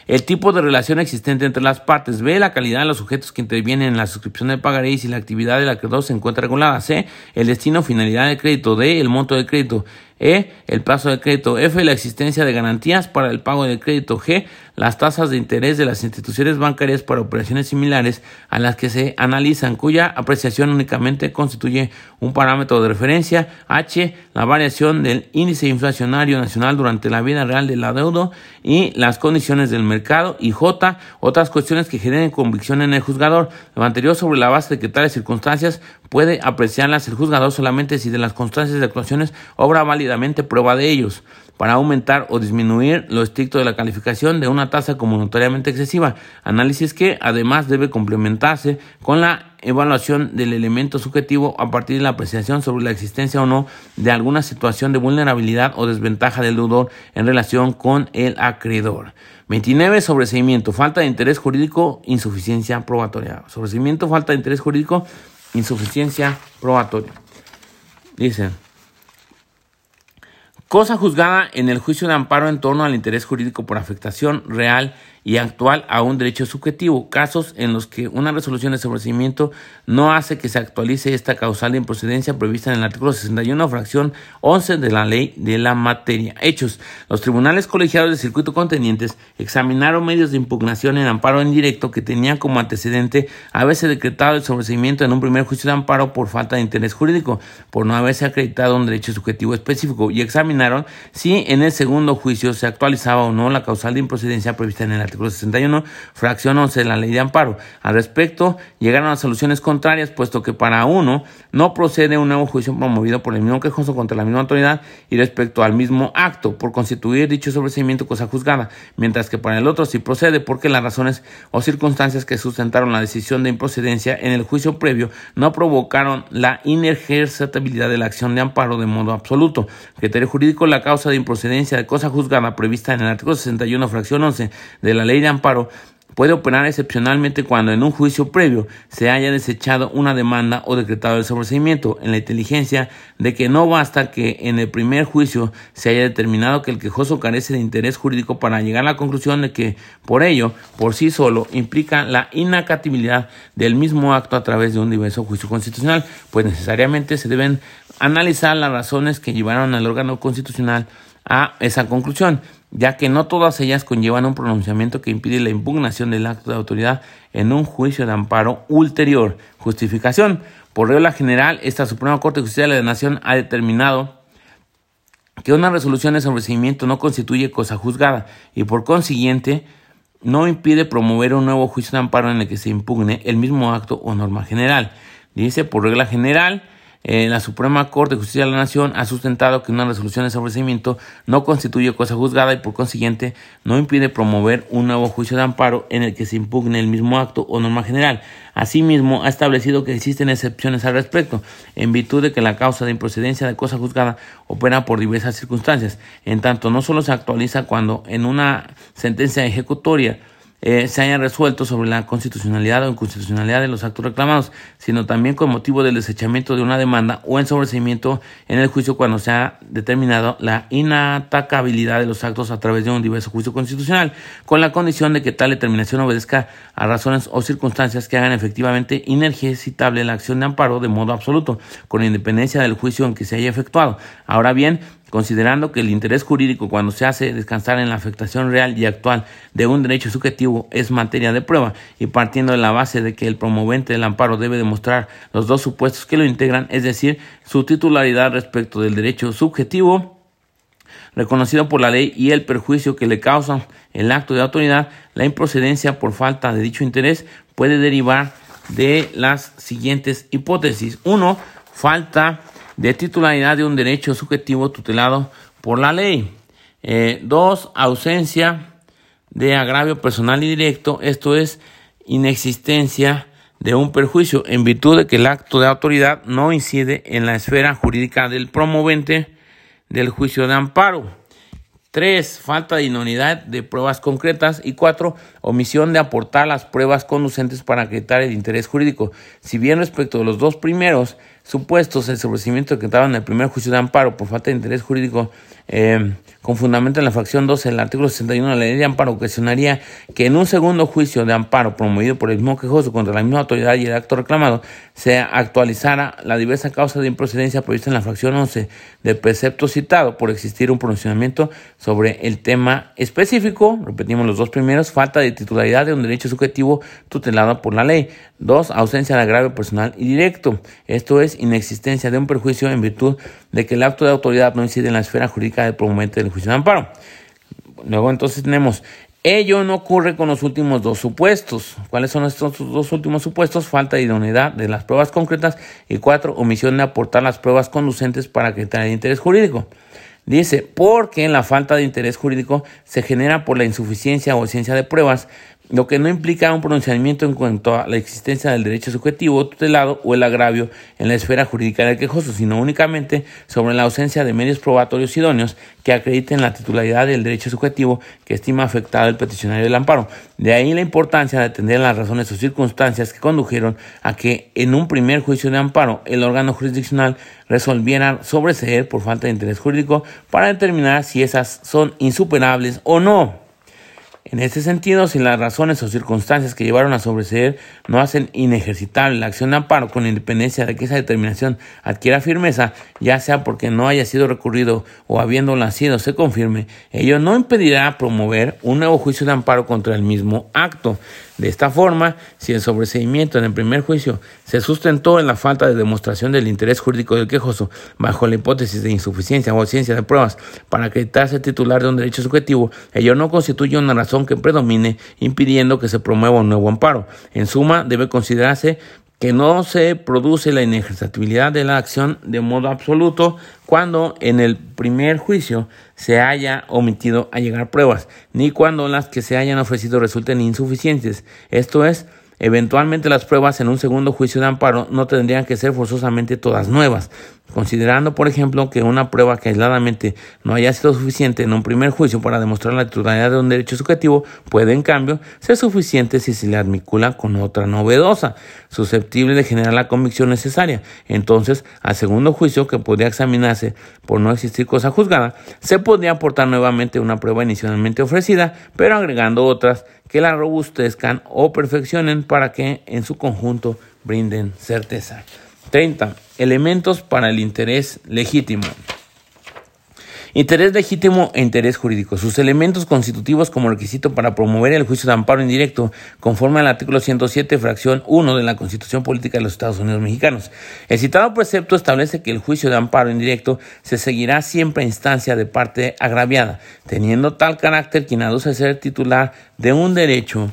el tipo de relación existente entre las partes. B, la calidad de los sujetos que intervienen en la suscripción del pagaré y si la actividad del acreedor se encuentra regulada. C, el destino finalidad del crédito. D, el monto del crédito. E, el plazo de crédito. F, la existencia de garantías para el pago del crédito. G, las tasas de interés de las instituciones bancarias para operaciones similares a las que se analizan, cuya apreciación únicamente constituye un parámetro de referencia. H, la variación del índice inflacionario nacional durante la vida real del adeudo y las condiciones del mercado. Y J, otras cuestiones que generen convicción en el juzgador. Lo anterior sobre la base de que tales circunstancias puede apreciarlas el juzgador solamente si de las constancias de actuaciones obra válidamente prueba de ellos para aumentar o disminuir lo estricto de la calificación de una tasa como notoriamente excesiva, análisis que además debe complementarse con la evaluación del elemento subjetivo a partir de la apreciación sobre la existencia o no de alguna situación de vulnerabilidad o desventaja del deudor en relación con el acreedor. 29. Sobreseimiento, falta de interés jurídico, insuficiencia probatoria. Sobreseimiento, falta de interés jurídico, insuficiencia probatoria. Dice, cosa juzgada en el juicio de amparo en torno al interés jurídico por afectación real y actual a un derecho subjetivo, casos en los que una resolución de sobrecimiento no hace que se actualice esta causal de improcedencia prevista en el artículo 61, fracción 11 de la ley de la materia. Hechos. Los tribunales colegiados de circuito contenientes examinaron medios de impugnación en amparo en directo que tenían como antecedente haberse decretado el sobrecimiento en un primer juicio de amparo por falta de interés jurídico, por no haberse acreditado un derecho subjetivo específico, y examinaron si en el segundo juicio se actualizaba o no la causal de improcedencia prevista en el artículo artículo 61, fracción 11 de la ley de amparo. Al respecto, llegaron a soluciones contrarias, puesto que para uno no procede un nuevo juicio promovido por el mismo quejoso contra la misma autoridad y respecto al mismo acto, por constituir dicho sobreseimiento cosa juzgada, mientras que para el otro sí procede porque las razones o circunstancias que sustentaron la decisión de improcedencia en el juicio previo no provocaron la inejercibilidad de la acción de amparo de modo absoluto. Criterio jurídico, la causa de improcedencia de cosa juzgada prevista en el artículo 61, fracción 11 de la ley de amparo puede operar excepcionalmente cuando en un juicio previo se haya desechado una demanda o decretado el sobreseimiento en la inteligencia de que no basta que en el primer juicio se haya determinado que el quejoso carece de interés jurídico para llegar a la conclusión de que por ello, por sí solo, implica la inacatibilidad del mismo acto a través de un diverso juicio constitucional, pues necesariamente se deben analizar las razones que llevaron al órgano constitucional a esa conclusión ya que no todas ellas conllevan un pronunciamiento que impide la impugnación del acto de autoridad en un juicio de amparo ulterior. Justificación. Por regla general, esta Suprema Corte de Justicia de la Nación ha determinado que una resolución de sobreseimiento no constituye cosa juzgada y por consiguiente no impide promover un nuevo juicio de amparo en el que se impugne el mismo acto o norma general. Dice, por regla general, la Suprema Corte de Justicia de la Nación ha sustentado que una resolución de sobreseimiento no constituye cosa juzgada y por consiguiente no impide promover un nuevo juicio de amparo en el que se impugne el mismo acto o norma general. Asimismo, ha establecido que existen excepciones al respecto, en virtud de que la causa de improcedencia de cosa juzgada opera por diversas circunstancias. En tanto, no solo se actualiza cuando en una sentencia ejecutoria eh, se haya resuelto sobre la constitucionalidad o inconstitucionalidad de los actos reclamados, sino también con motivo del desechamiento de una demanda o en sobreseimiento en el juicio cuando se ha determinado la inatacabilidad de los actos a través de un diverso juicio constitucional, con la condición de que tal determinación obedezca a razones o circunstancias que hagan efectivamente inergecitable la acción de amparo de modo absoluto, con independencia del juicio en que se haya efectuado. Ahora bien, considerando que el interés jurídico cuando se hace descansar en la afectación real y actual de un derecho subjetivo es materia de prueba y partiendo de la base de que el promovente del amparo debe demostrar los dos supuestos que lo integran, es decir, su titularidad respecto del derecho subjetivo reconocido por la ley y el perjuicio que le causa el acto de autoridad, la improcedencia por falta de dicho interés puede derivar de las siguientes hipótesis. Uno, falta de titularidad de un derecho subjetivo tutelado por la ley. Eh, dos, ausencia de agravio personal y directo, esto es inexistencia de un perjuicio en virtud de que el acto de autoridad no incide en la esfera jurídica del promovente del juicio de amparo. Tres, falta de inunidad de pruebas concretas. Y cuatro, omisión de aportar las pruebas conducentes para acreditar el interés jurídico. Si bien respecto de los dos primeros, supuestos, el sobrecimiento que estaba en el primer juicio de amparo por falta de interés jurídico eh, con fundamento en la fracción 12 del artículo 61 de la ley de amparo ocasionaría que en un segundo juicio de amparo promovido por el mismo quejoso contra la misma autoridad y el acto reclamado se actualizara la diversa causa de improcedencia prevista en la fracción 11 del precepto citado por existir un pronunciamiento sobre el tema específico, repetimos los dos primeros, falta de titularidad de un derecho subjetivo tutelado por la ley. Dos, ausencia de agravio personal y directo. Esto es, inexistencia de un perjuicio en virtud de que el acto de autoridad no incide en la esfera jurídica del promovente del juicio de amparo. Luego entonces tenemos, ello no ocurre con los últimos dos supuestos. ¿Cuáles son estos dos últimos supuestos? Falta de idoneidad de las pruebas concretas y cuatro, omisión de aportar las pruebas conducentes para que tenga interés jurídico. Dice, porque la falta de interés jurídico se genera por la insuficiencia o ausencia de pruebas lo que no implica un pronunciamiento en cuanto a la existencia del derecho subjetivo tutelado o el agravio en la esfera jurídica del quejoso, sino únicamente sobre la ausencia de medios probatorios idóneos que acrediten la titularidad del derecho subjetivo que estima afectado el peticionario del amparo. De ahí la importancia de atender las razones o circunstancias que condujeron a que en un primer juicio de amparo el órgano jurisdiccional resolviera sobreseer por falta de interés jurídico para determinar si esas son insuperables o no. En este sentido, si las razones o circunstancias que llevaron a sobreseer no hacen inejercitable la acción de amparo con independencia de que esa determinación adquiera firmeza, ya sea porque no haya sido recurrido o habiendo nacido se confirme, ello no impedirá promover un nuevo juicio de amparo contra el mismo acto. De esta forma, si el sobreseimiento en el primer juicio se sustentó en la falta de demostración del interés jurídico del quejoso bajo la hipótesis de insuficiencia o ausencia de pruebas para acreditarse titular de un derecho subjetivo, ello no constituye una razón que predomine impidiendo que se promueva un nuevo amparo. En suma, debe considerarse que no se produce la inejercibilidad de la acción de modo absoluto cuando en el primer juicio se haya omitido allegar pruebas, ni cuando las que se hayan ofrecido resulten insuficientes. Esto es, Eventualmente las pruebas en un segundo juicio de amparo no tendrían que ser forzosamente todas nuevas, considerando por ejemplo que una prueba que aisladamente no haya sido suficiente en un primer juicio para demostrar la titularidad de un derecho subjetivo puede en cambio ser suficiente si se le admicula con otra novedosa, susceptible de generar la convicción necesaria. Entonces, al segundo juicio que podría examinarse por no existir cosa juzgada, se podría aportar nuevamente una prueba inicialmente ofrecida, pero agregando otras que la robustezcan o perfeccionen para que en su conjunto brinden certeza. 30. Elementos para el interés legítimo. Interés legítimo e interés jurídico. Sus elementos constitutivos como requisito para promover el juicio de amparo indirecto, conforme al artículo 107, fracción 1 de la Constitución Política de los Estados Unidos Mexicanos. El citado precepto establece que el juicio de amparo indirecto se seguirá siempre a instancia de parte agraviada, teniendo tal carácter quien aduce ser titular de un derecho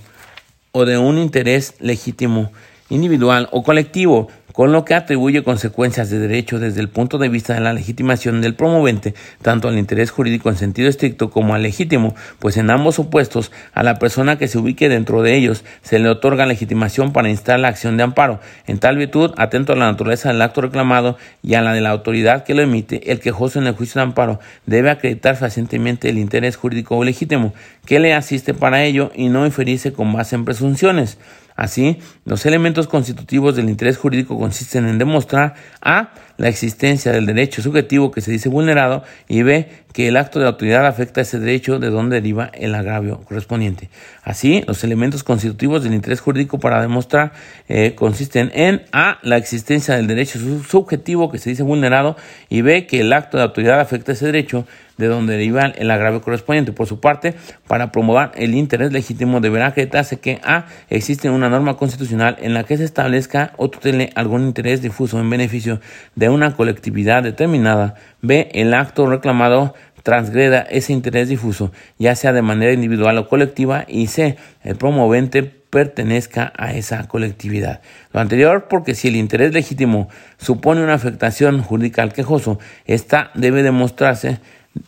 o de un interés legítimo individual o colectivo con lo que atribuye consecuencias de derecho desde el punto de vista de la legitimación del promovente, tanto al interés jurídico en sentido estricto como al legítimo, pues en ambos supuestos a la persona que se ubique dentro de ellos se le otorga legitimación para instar la acción de amparo. En tal virtud, atento a la naturaleza del acto reclamado y a la de la autoridad que lo emite, el quejoso en el juicio de amparo debe acreditar fehacientemente el interés jurídico o legítimo que le asiste para ello y no inferirse con base en presunciones. Así, los elementos constitutivos del interés jurídico consisten en demostrar a. la existencia del derecho subjetivo que se dice vulnerado y b. que el acto de autoridad afecta ese derecho de donde deriva el agravio correspondiente. Así, los elementos constitutivos del interés jurídico para demostrar eh, consisten en a. la existencia del derecho subjetivo que se dice vulnerado y b. que el acto de autoridad afecta ese derecho de donde deriva el agravio correspondiente. Por su parte, para promover el interés legítimo deberá acreditarse que A. existe una norma constitucional en la que se establezca o tutele algún interés difuso en beneficio de una colectividad determinada. B. El acto reclamado transgreda ese interés difuso, ya sea de manera individual o colectiva, y C. El promovente pertenezca a esa colectividad. Lo anterior porque si el interés legítimo supone una afectación jurídica al quejoso, esta debe demostrarse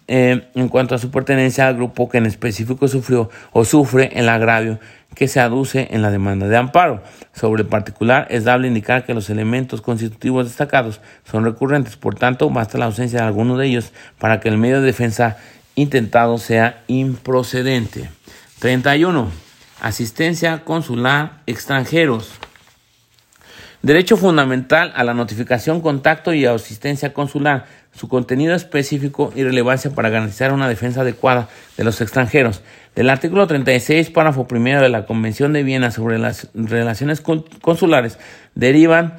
eh, en cuanto a su pertenencia al grupo que en específico sufrió o sufre el agravio que se aduce en la demanda de amparo. Sobre el particular, es dable indicar que los elementos constitutivos destacados son recurrentes, por tanto, basta la ausencia de alguno de ellos para que el medio de defensa intentado sea improcedente. 31. Asistencia consular extranjeros. Derecho fundamental a la notificación, contacto y asistencia consular. Su contenido específico y relevancia para garantizar una defensa adecuada de los extranjeros. Del artículo 36, párrafo primero de la Convención de Viena sobre las relaciones consulares, derivan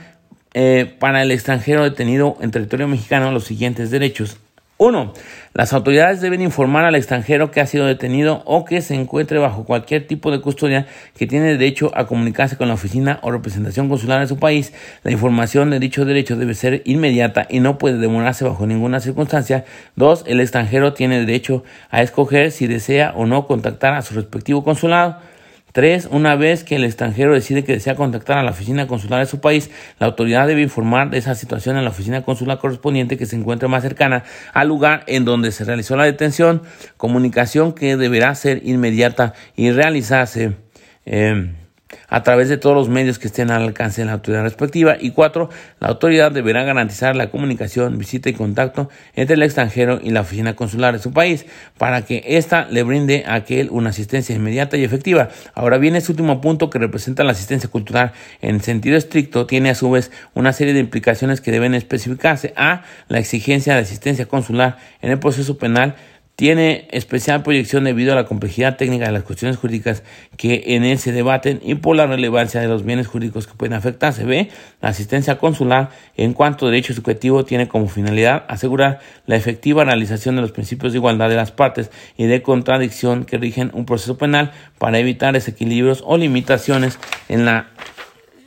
eh, para el extranjero detenido en territorio mexicano los siguientes derechos. 1. Las autoridades deben informar al extranjero que ha sido detenido o que se encuentre bajo cualquier tipo de custodia que tiene derecho a comunicarse con la oficina o representación consular de su país. La información de dicho derecho debe ser inmediata y no puede demorarse bajo ninguna circunstancia. 2. El extranjero tiene derecho a escoger si desea o no contactar a su respectivo consulado. 3. Una vez que el extranjero decide que desea contactar a la oficina consular de su país, la autoridad debe informar de esa situación a la oficina consular correspondiente que se encuentre más cercana al lugar en donde se realizó la detención, comunicación que deberá ser inmediata y realizarse. Eh, a través de todos los medios que estén al alcance de la autoridad respectiva. Y cuatro, la autoridad deberá garantizar la comunicación, visita y contacto entre el extranjero y la oficina consular de su país para que ésta le brinde a aquel una asistencia inmediata y efectiva. Ahora viene este último punto que representa la asistencia cultural en sentido estricto, tiene a su vez una serie de implicaciones que deben especificarse. A, la exigencia de asistencia consular en el proceso penal tiene especial proyección debido a la complejidad técnica de las cuestiones jurídicas que en él se debaten y por la relevancia de los bienes jurídicos que pueden afectarse. B. La asistencia consular en cuanto a derecho subjetivo tiene como finalidad asegurar la efectiva realización de los principios de igualdad de las partes y de contradicción que rigen un proceso penal para evitar desequilibrios o limitaciones en la,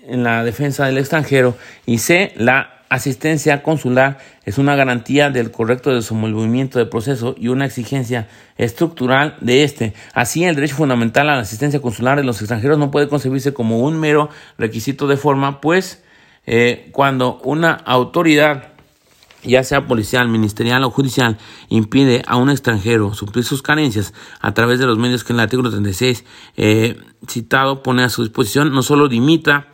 en la defensa del extranjero. Y C. La asistencia consular es una garantía del correcto desenvolvimiento del proceso y una exigencia estructural de este. Así, el derecho fundamental a la asistencia consular de los extranjeros no puede concebirse como un mero requisito de forma, pues eh, cuando una autoridad ya sea policial, ministerial o judicial, impide a un extranjero suplir sus carencias a través de los medios que en el artículo 36 eh, citado pone a su disposición, no solo limita,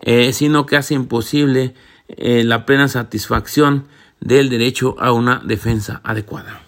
eh, sino que hace imposible eh, la plena satisfacción del derecho a una defensa adecuada.